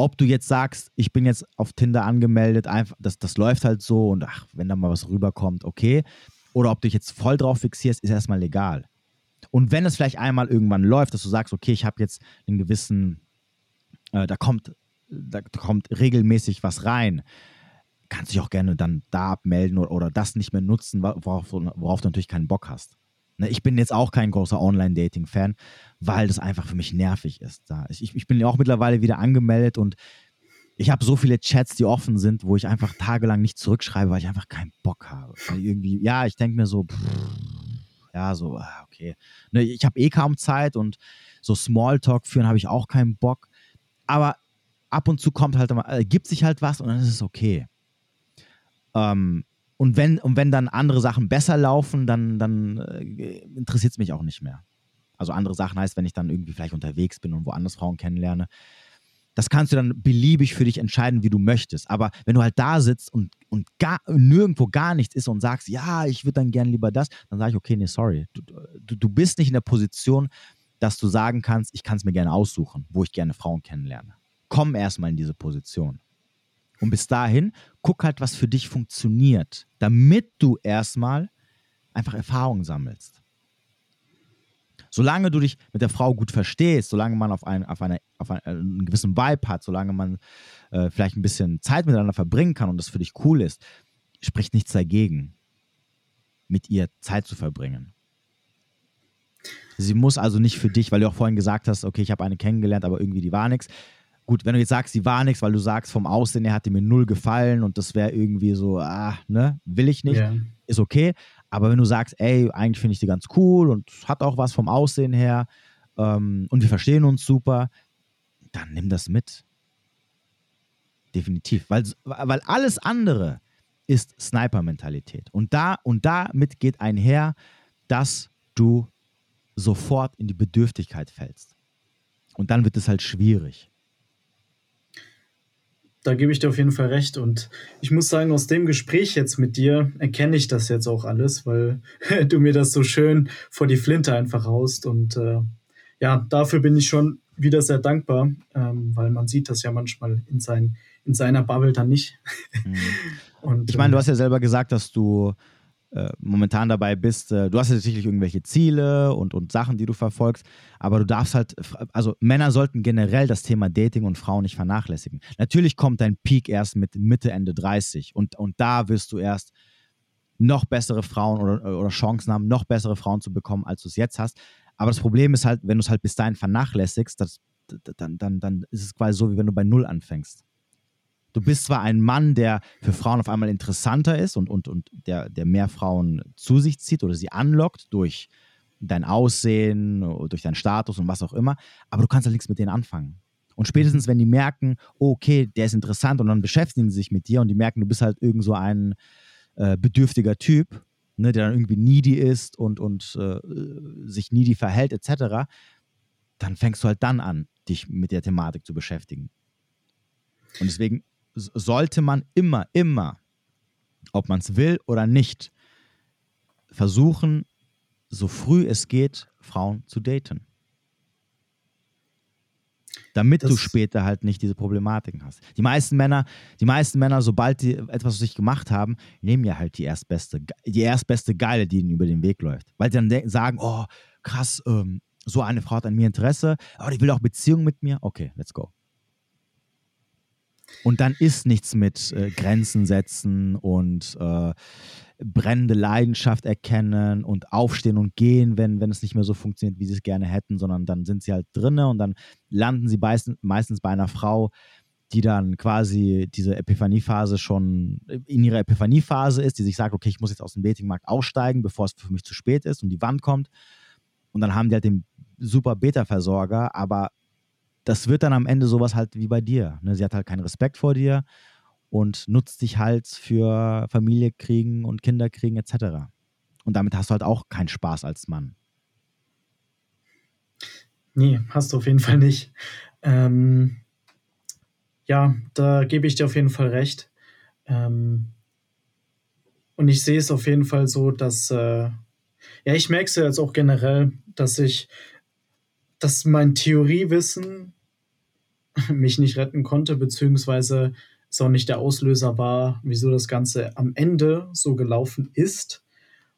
ob du jetzt sagst, ich bin jetzt auf Tinder angemeldet, einfach, das, das läuft halt so und ach, wenn da mal was rüberkommt, okay. Oder ob du dich jetzt voll drauf fixierst, ist erstmal legal. Und wenn es vielleicht einmal irgendwann läuft, dass du sagst, okay, ich habe jetzt einen gewissen, äh, da kommt, da kommt regelmäßig was rein, kannst du dich auch gerne dann da abmelden oder, oder das nicht mehr nutzen, worauf, worauf du natürlich keinen Bock hast. Ne, ich bin jetzt auch kein großer Online-Dating-Fan, weil das einfach für mich nervig ist. Ich, ich bin ja auch mittlerweile wieder angemeldet und ich habe so viele Chats, die offen sind, wo ich einfach tagelang nicht zurückschreibe, weil ich einfach keinen Bock habe. Weil irgendwie, ja, ich denke mir so, pff, ja, so, ah, okay. Ne, ich habe eh kaum Zeit und so Smalltalk führen habe ich auch keinen Bock. Aber ab und zu kommt halt, äh, gibt sich halt was und dann ist es okay. Ähm, und wenn, und wenn dann andere Sachen besser laufen, dann, dann äh, interessiert es mich auch nicht mehr. Also andere Sachen heißt, wenn ich dann irgendwie vielleicht unterwegs bin und woanders Frauen kennenlerne. Das kannst du dann beliebig für dich entscheiden, wie du möchtest. Aber wenn du halt da sitzt und, und gar, nirgendwo gar nichts ist und sagst, ja, ich würde dann gerne lieber das, dann sage ich, okay, nee, sorry. Du, du, du bist nicht in der Position, dass du sagen kannst, ich kann es mir gerne aussuchen, wo ich gerne Frauen kennenlerne. Komm erstmal in diese Position. Und bis dahin, guck halt, was für dich funktioniert, damit du erstmal einfach Erfahrung sammelst. Solange du dich mit der Frau gut verstehst, solange man auf, ein, auf, eine, auf einen, einen gewissen Vibe hat, solange man äh, vielleicht ein bisschen Zeit miteinander verbringen kann und das für dich cool ist, spricht nichts dagegen, mit ihr Zeit zu verbringen. Sie muss also nicht für dich, weil du auch vorhin gesagt hast, okay, ich habe eine kennengelernt, aber irgendwie die war nichts. Gut, wenn du jetzt sagst, sie war nichts, weil du sagst, vom Aussehen her hat die mir null gefallen und das wäre irgendwie so, ah, ne, will ich nicht, yeah. ist okay. Aber wenn du sagst, ey, eigentlich finde ich die ganz cool und hat auch was vom Aussehen her ähm, und wir verstehen uns super, dann nimm das mit. Definitiv. Weil, weil alles andere ist Sniper-Mentalität. Und da und damit geht einher, dass du sofort in die Bedürftigkeit fällst. Und dann wird es halt schwierig da gebe ich dir auf jeden Fall recht. Und ich muss sagen, aus dem Gespräch jetzt mit dir erkenne ich das jetzt auch alles, weil du mir das so schön vor die Flinte einfach haust. Und äh, ja, dafür bin ich schon wieder sehr dankbar, ähm, weil man sieht das ja manchmal in, sein, in seiner Bubble dann nicht. Mhm. Und, ich meine, du ähm, hast ja selber gesagt, dass du äh, momentan dabei bist, äh, du hast ja sicherlich irgendwelche Ziele und, und Sachen, die du verfolgst, aber du darfst halt, also Männer sollten generell das Thema Dating und Frauen nicht vernachlässigen. Natürlich kommt dein Peak erst mit Mitte, Ende 30 und, und da wirst du erst noch bessere Frauen oder, oder Chancen haben, noch bessere Frauen zu bekommen, als du es jetzt hast. Aber das Problem ist halt, wenn du es halt bis dahin vernachlässigst, das, dann, dann, dann ist es quasi so, wie wenn du bei Null anfängst. Du bist zwar ein Mann, der für Frauen auf einmal interessanter ist und, und, und der, der mehr Frauen zu sich zieht oder sie anlockt durch dein Aussehen, durch deinen Status und was auch immer, aber du kannst halt nichts mit denen anfangen. Und spätestens, wenn die merken, okay, der ist interessant und dann beschäftigen sie sich mit dir und die merken, du bist halt irgend so ein äh, bedürftiger Typ, ne, der dann irgendwie needy ist und, und äh, sich needy verhält, etc., dann fängst du halt dann an, dich mit der Thematik zu beschäftigen. Und deswegen sollte man immer, immer, ob man es will oder nicht, versuchen, so früh es geht, Frauen zu daten. Damit das du später halt nicht diese Problematiken hast. Die meisten Männer, die meisten Männer, sobald die etwas für sich gemacht haben, nehmen ja halt die erstbeste, die erstbeste Geile, die ihnen über den Weg läuft. Weil sie dann sagen, oh, krass, ähm, so eine Frau hat an mir Interesse, aber die will auch Beziehung mit mir. Okay, let's go. Und dann ist nichts mit äh, Grenzen setzen und äh, brennende Leidenschaft erkennen und aufstehen und gehen, wenn, wenn es nicht mehr so funktioniert, wie sie es gerne hätten, sondern dann sind sie halt drinne und dann landen sie meistens, meistens bei einer Frau, die dann quasi diese Epiphaniephase schon in ihrer Epiphaniephase ist, die sich sagt, okay, ich muss jetzt aus dem Datingmarkt aussteigen, bevor es für mich zu spät ist und die Wand kommt. Und dann haben die halt den super Beta-Versorger, aber das wird dann am Ende sowas halt wie bei dir. Ne? Sie hat halt keinen Respekt vor dir und nutzt dich halt für Familie kriegen und Kinder kriegen etc. Und damit hast du halt auch keinen Spaß als Mann. Nee, hast du auf jeden Fall nicht. Ähm, ja, da gebe ich dir auf jeden Fall recht. Ähm, und ich sehe es auf jeden Fall so, dass, äh, ja, ich merke es ja jetzt auch generell, dass ich, dass mein Theoriewissen mich nicht retten konnte, beziehungsweise es auch nicht der Auslöser war, wieso das Ganze am Ende so gelaufen ist,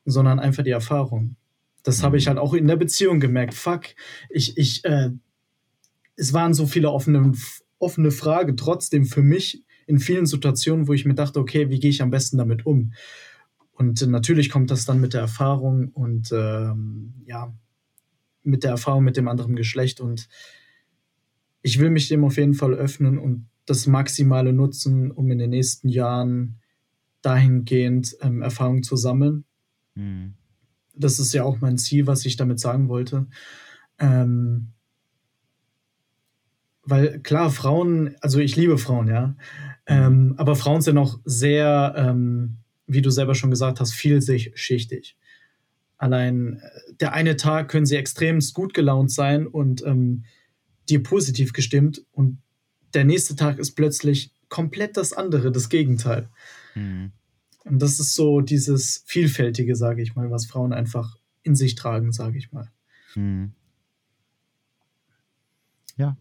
sondern einfach die Erfahrung. Das habe ich mhm. halt auch in der Beziehung gemerkt. Fuck, ich, ich, äh, es waren so viele offene, offene Fragen trotzdem für mich in vielen Situationen, wo ich mir dachte, okay, wie gehe ich am besten damit um? Und natürlich kommt das dann mit der Erfahrung und ähm, ja, mit der Erfahrung mit dem anderen Geschlecht. Und ich will mich dem auf jeden Fall öffnen und das Maximale nutzen, um in den nächsten Jahren dahingehend ähm, Erfahrung zu sammeln. Mhm. Das ist ja auch mein Ziel, was ich damit sagen wollte. Ähm, weil klar, Frauen, also ich liebe Frauen, ja, ähm, aber Frauen sind auch sehr, ähm, wie du selber schon gesagt hast, vielschichtig. Allein äh, der eine Tag können sie extremst gut gelaunt sein und ähm, dir positiv gestimmt und der nächste Tag ist plötzlich komplett das andere, das Gegenteil. Mhm. Und das ist so dieses Vielfältige, sage ich mal, was Frauen einfach in sich tragen, sage ich mal. Mhm. Ja.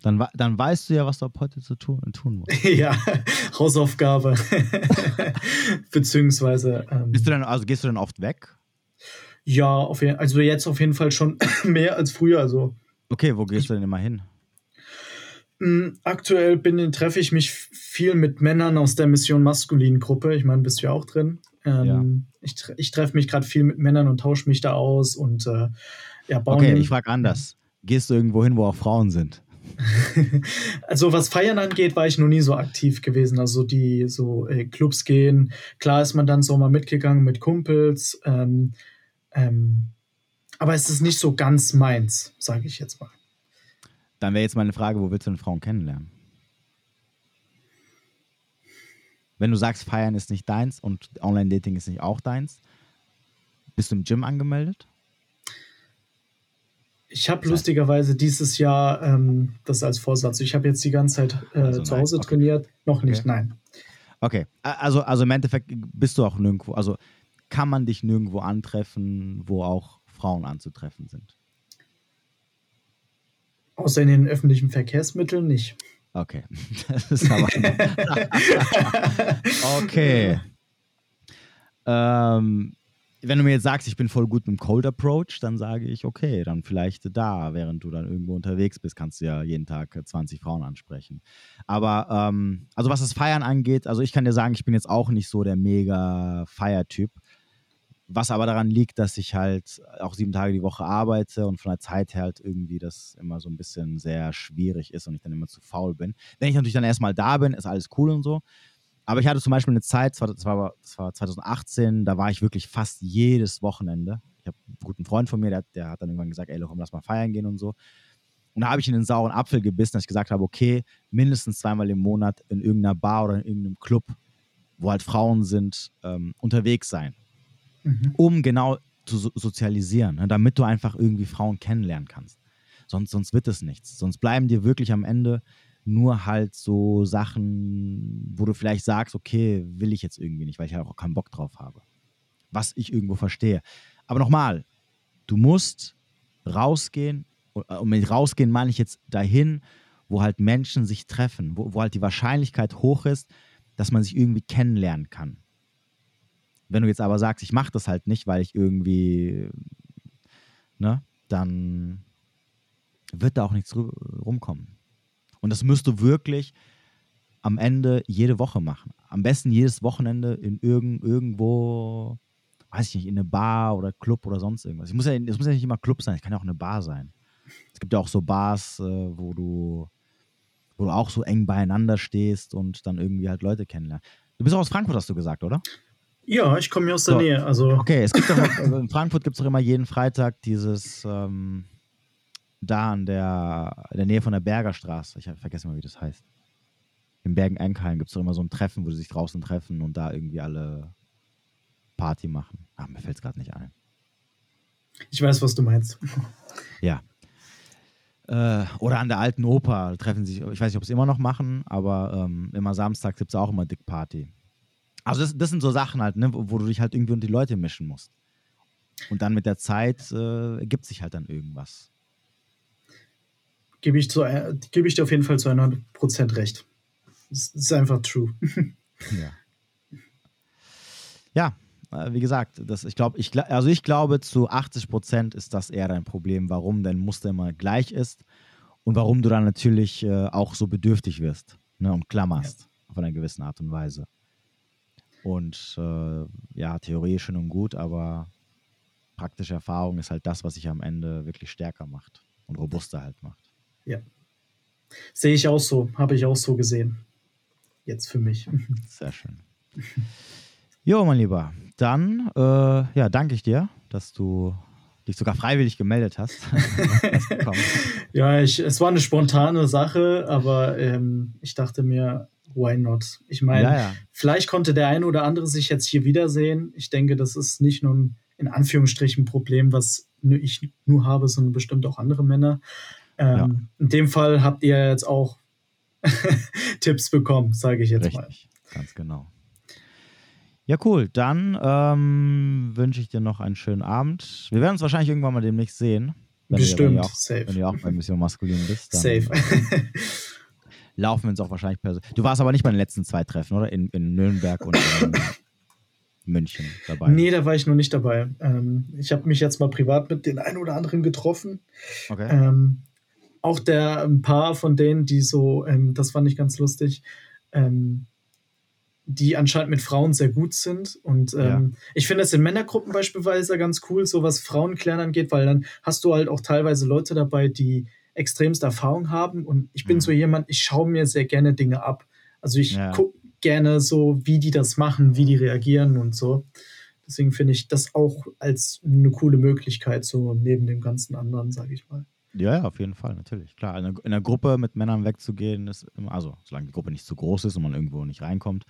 Dann, dann weißt du ja, was du ab heute zu tun, tun musst. ja, Hausaufgabe. Beziehungsweise. Ähm, Bist du dann, also gehst du dann oft weg? Ja, auf, also jetzt auf jeden Fall schon mehr als früher. Also Okay, wo gehst ich, du denn immer hin? Mm, aktuell bin, treffe ich mich viel mit Männern aus der Mission Maskulin Gruppe. Ich meine, bist du ja auch drin. Ähm, ja. Ich, ich treffe mich gerade viel mit Männern und tausche mich da aus und äh, ja, bauen. Okay, ich frage anders. Gehst du irgendwo hin, wo auch Frauen sind? also was Feiern angeht, war ich noch nie so aktiv gewesen. Also die so äh, Clubs gehen. Klar ist man dann so mal mitgegangen mit Kumpels. Ähm, ähm, aber es ist nicht so ganz meins, sage ich jetzt mal. Dann wäre jetzt meine Frage, wo willst du denn Frauen kennenlernen? Wenn du sagst, Feiern ist nicht deins und Online-Dating ist nicht auch deins, bist du im Gym angemeldet? Ich habe lustigerweise dieses Jahr ähm, das als Vorsatz. Ich habe jetzt die ganze Zeit äh, also zu Hause okay. trainiert. Noch nicht, okay. nein. Okay, also, also im Endeffekt bist du auch nirgendwo, also kann man dich nirgendwo antreffen, wo auch Frauen anzutreffen sind. Außer in den öffentlichen Verkehrsmitteln nicht. Okay. Das ist aber. okay. Ähm, wenn du mir jetzt sagst, ich bin voll gut mit dem Cold Approach, dann sage ich, okay, dann vielleicht da, während du dann irgendwo unterwegs bist, kannst du ja jeden Tag 20 Frauen ansprechen. Aber, ähm, also was das Feiern angeht, also ich kann dir sagen, ich bin jetzt auch nicht so der mega Feiertyp. Was aber daran liegt, dass ich halt auch sieben Tage die Woche arbeite und von der Zeit her halt irgendwie das immer so ein bisschen sehr schwierig ist und ich dann immer zu faul bin. Wenn ich natürlich dann erstmal da bin, ist alles cool und so. Aber ich hatte zum Beispiel eine Zeit, das war, das war 2018, da war ich wirklich fast jedes Wochenende. Ich habe einen guten Freund von mir, der, der hat dann irgendwann gesagt, ey, komm, lass mal feiern gehen und so. Und da habe ich in den sauren Apfel gebissen, dass ich gesagt habe, okay, mindestens zweimal im Monat in irgendeiner Bar oder in irgendeinem Club, wo halt Frauen sind, ähm, unterwegs sein mhm. um genau zu so sozialisieren, ne, damit du einfach irgendwie Frauen kennenlernen kannst. Sonst, sonst wird es nichts. Sonst bleiben dir wirklich am Ende nur halt so Sachen, wo du vielleicht sagst, okay, will ich jetzt irgendwie nicht, weil ich halt auch keinen Bock drauf habe. Was ich irgendwo verstehe. Aber nochmal, du musst rausgehen, und mit rausgehen meine ich jetzt dahin, wo halt Menschen sich treffen, wo, wo halt die Wahrscheinlichkeit hoch ist, dass man sich irgendwie kennenlernen kann. Wenn du jetzt aber sagst, ich mache das halt nicht, weil ich irgendwie, ne, dann wird da auch nichts rumkommen. Und das müsst du wirklich am Ende jede Woche machen. Am besten jedes Wochenende in irgend, irgendwo, weiß ich nicht, in eine Bar oder Club oder sonst irgendwas. Es muss, ja, muss ja nicht immer Club sein, es kann ja auch eine Bar sein. Es gibt ja auch so Bars, äh, wo du wo du auch so eng beieinander stehst und dann irgendwie halt Leute kennenlernst. Du bist auch aus Frankfurt, hast du gesagt, oder? Ja, ich komme hier aus der so. Nähe. Also. Okay, es gibt doch, also in Frankfurt gibt es doch immer jeden Freitag dieses ähm, da in der, in der Nähe von der Bergerstraße. Ich vergesse mal, wie das heißt. In Bergen-Enkheim gibt es doch immer so ein Treffen, wo sie sich draußen treffen und da irgendwie alle Party machen. Ach, mir fällt es gerade nicht ein. Ich weiß, was du meinst. Ja. Äh, oder an der alten Oper treffen sich, ich weiß nicht, ob sie es immer noch machen, aber ähm, immer samstags gibt es auch immer Dick Party. Also das, das sind so Sachen halt, ne, wo, wo, du dich halt irgendwie unter die Leute mischen musst. Und dann mit der Zeit äh, ergibt sich halt dann irgendwas. Gebe ich, zu, äh, gebe ich dir auf jeden Fall zu 100% recht. Es ist einfach true. ja. Ja, äh, wie gesagt, das, ich glaube, ich, also ich glaube, zu 80 Prozent ist das eher dein Problem, warum dein Muster immer gleich ist und warum du dann natürlich äh, auch so bedürftig wirst ne, und klammerst ja. auf eine gewisse Art und Weise. Und äh, ja, Theorie ist schön und gut, aber praktische Erfahrung ist halt das, was sich am Ende wirklich stärker macht und robuster halt macht. Ja. Sehe ich auch so, habe ich auch so gesehen. Jetzt für mich. Sehr schön. Jo, mein Lieber, dann äh, ja, danke ich dir, dass du dich sogar freiwillig gemeldet hast. ja, ich, es war eine spontane Sache, aber ähm, ich dachte mir, why not? Ich meine, ja, ja. vielleicht konnte der eine oder andere sich jetzt hier wiedersehen. Ich denke, das ist nicht nur ein in Anführungsstrichen Problem, was ich nur habe, sondern bestimmt auch andere Männer. Ähm, ja. In dem Fall habt ihr jetzt auch Tipps bekommen, sage ich jetzt Richtig, mal. Ganz genau. Ja, cool. Dann ähm, wünsche ich dir noch einen schönen Abend. Wir werden uns wahrscheinlich irgendwann mal demnächst sehen. Bestimmt, du, auch, safe. Wenn du auch bei Mission Maskulin bist. Dann, safe. laufen wir uns auch wahrscheinlich persönlich. Du warst aber nicht bei den letzten zwei Treffen, oder? In, in Nürnberg und in München dabei. Nee, da war ich noch nicht dabei. Ähm, ich habe mich jetzt mal privat mit den einen oder anderen getroffen. Okay. Ähm, auch der ein paar von denen, die so, ähm, das fand ich ganz lustig, ähm, die anscheinend mit Frauen sehr gut sind. Und ähm, ja. ich finde das in Männergruppen beispielsweise ganz cool, so was Frauenklären angeht, weil dann hast du halt auch teilweise Leute dabei, die extremste Erfahrung haben. Und ich bin mhm. so jemand, ich schaue mir sehr gerne Dinge ab. Also ich ja. gucke gerne so, wie die das machen, wie die reagieren und so. Deswegen finde ich das auch als eine coole Möglichkeit, so neben dem ganzen anderen, sage ich mal. Ja, ja, auf jeden Fall, natürlich. Klar, in einer, Gruppe mit Männern wegzugehen, ist immer, also solange die Gruppe nicht zu groß ist und man irgendwo nicht reinkommt,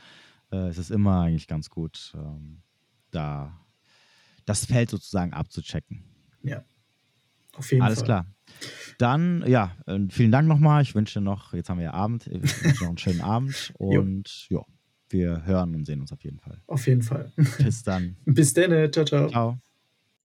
äh, ist es immer eigentlich ganz gut, ähm, da das Feld sozusagen abzuchecken. Ja, auf jeden Alles Fall. Alles klar. Dann, ja, äh, vielen Dank nochmal. Ich wünsche dir noch, jetzt haben wir ja Abend, ich wünsche noch einen schönen Abend und ja, wir hören und sehen uns auf jeden Fall. Auf jeden Fall. Bis dann. Bis dann. Ciao, ciao. Ciao.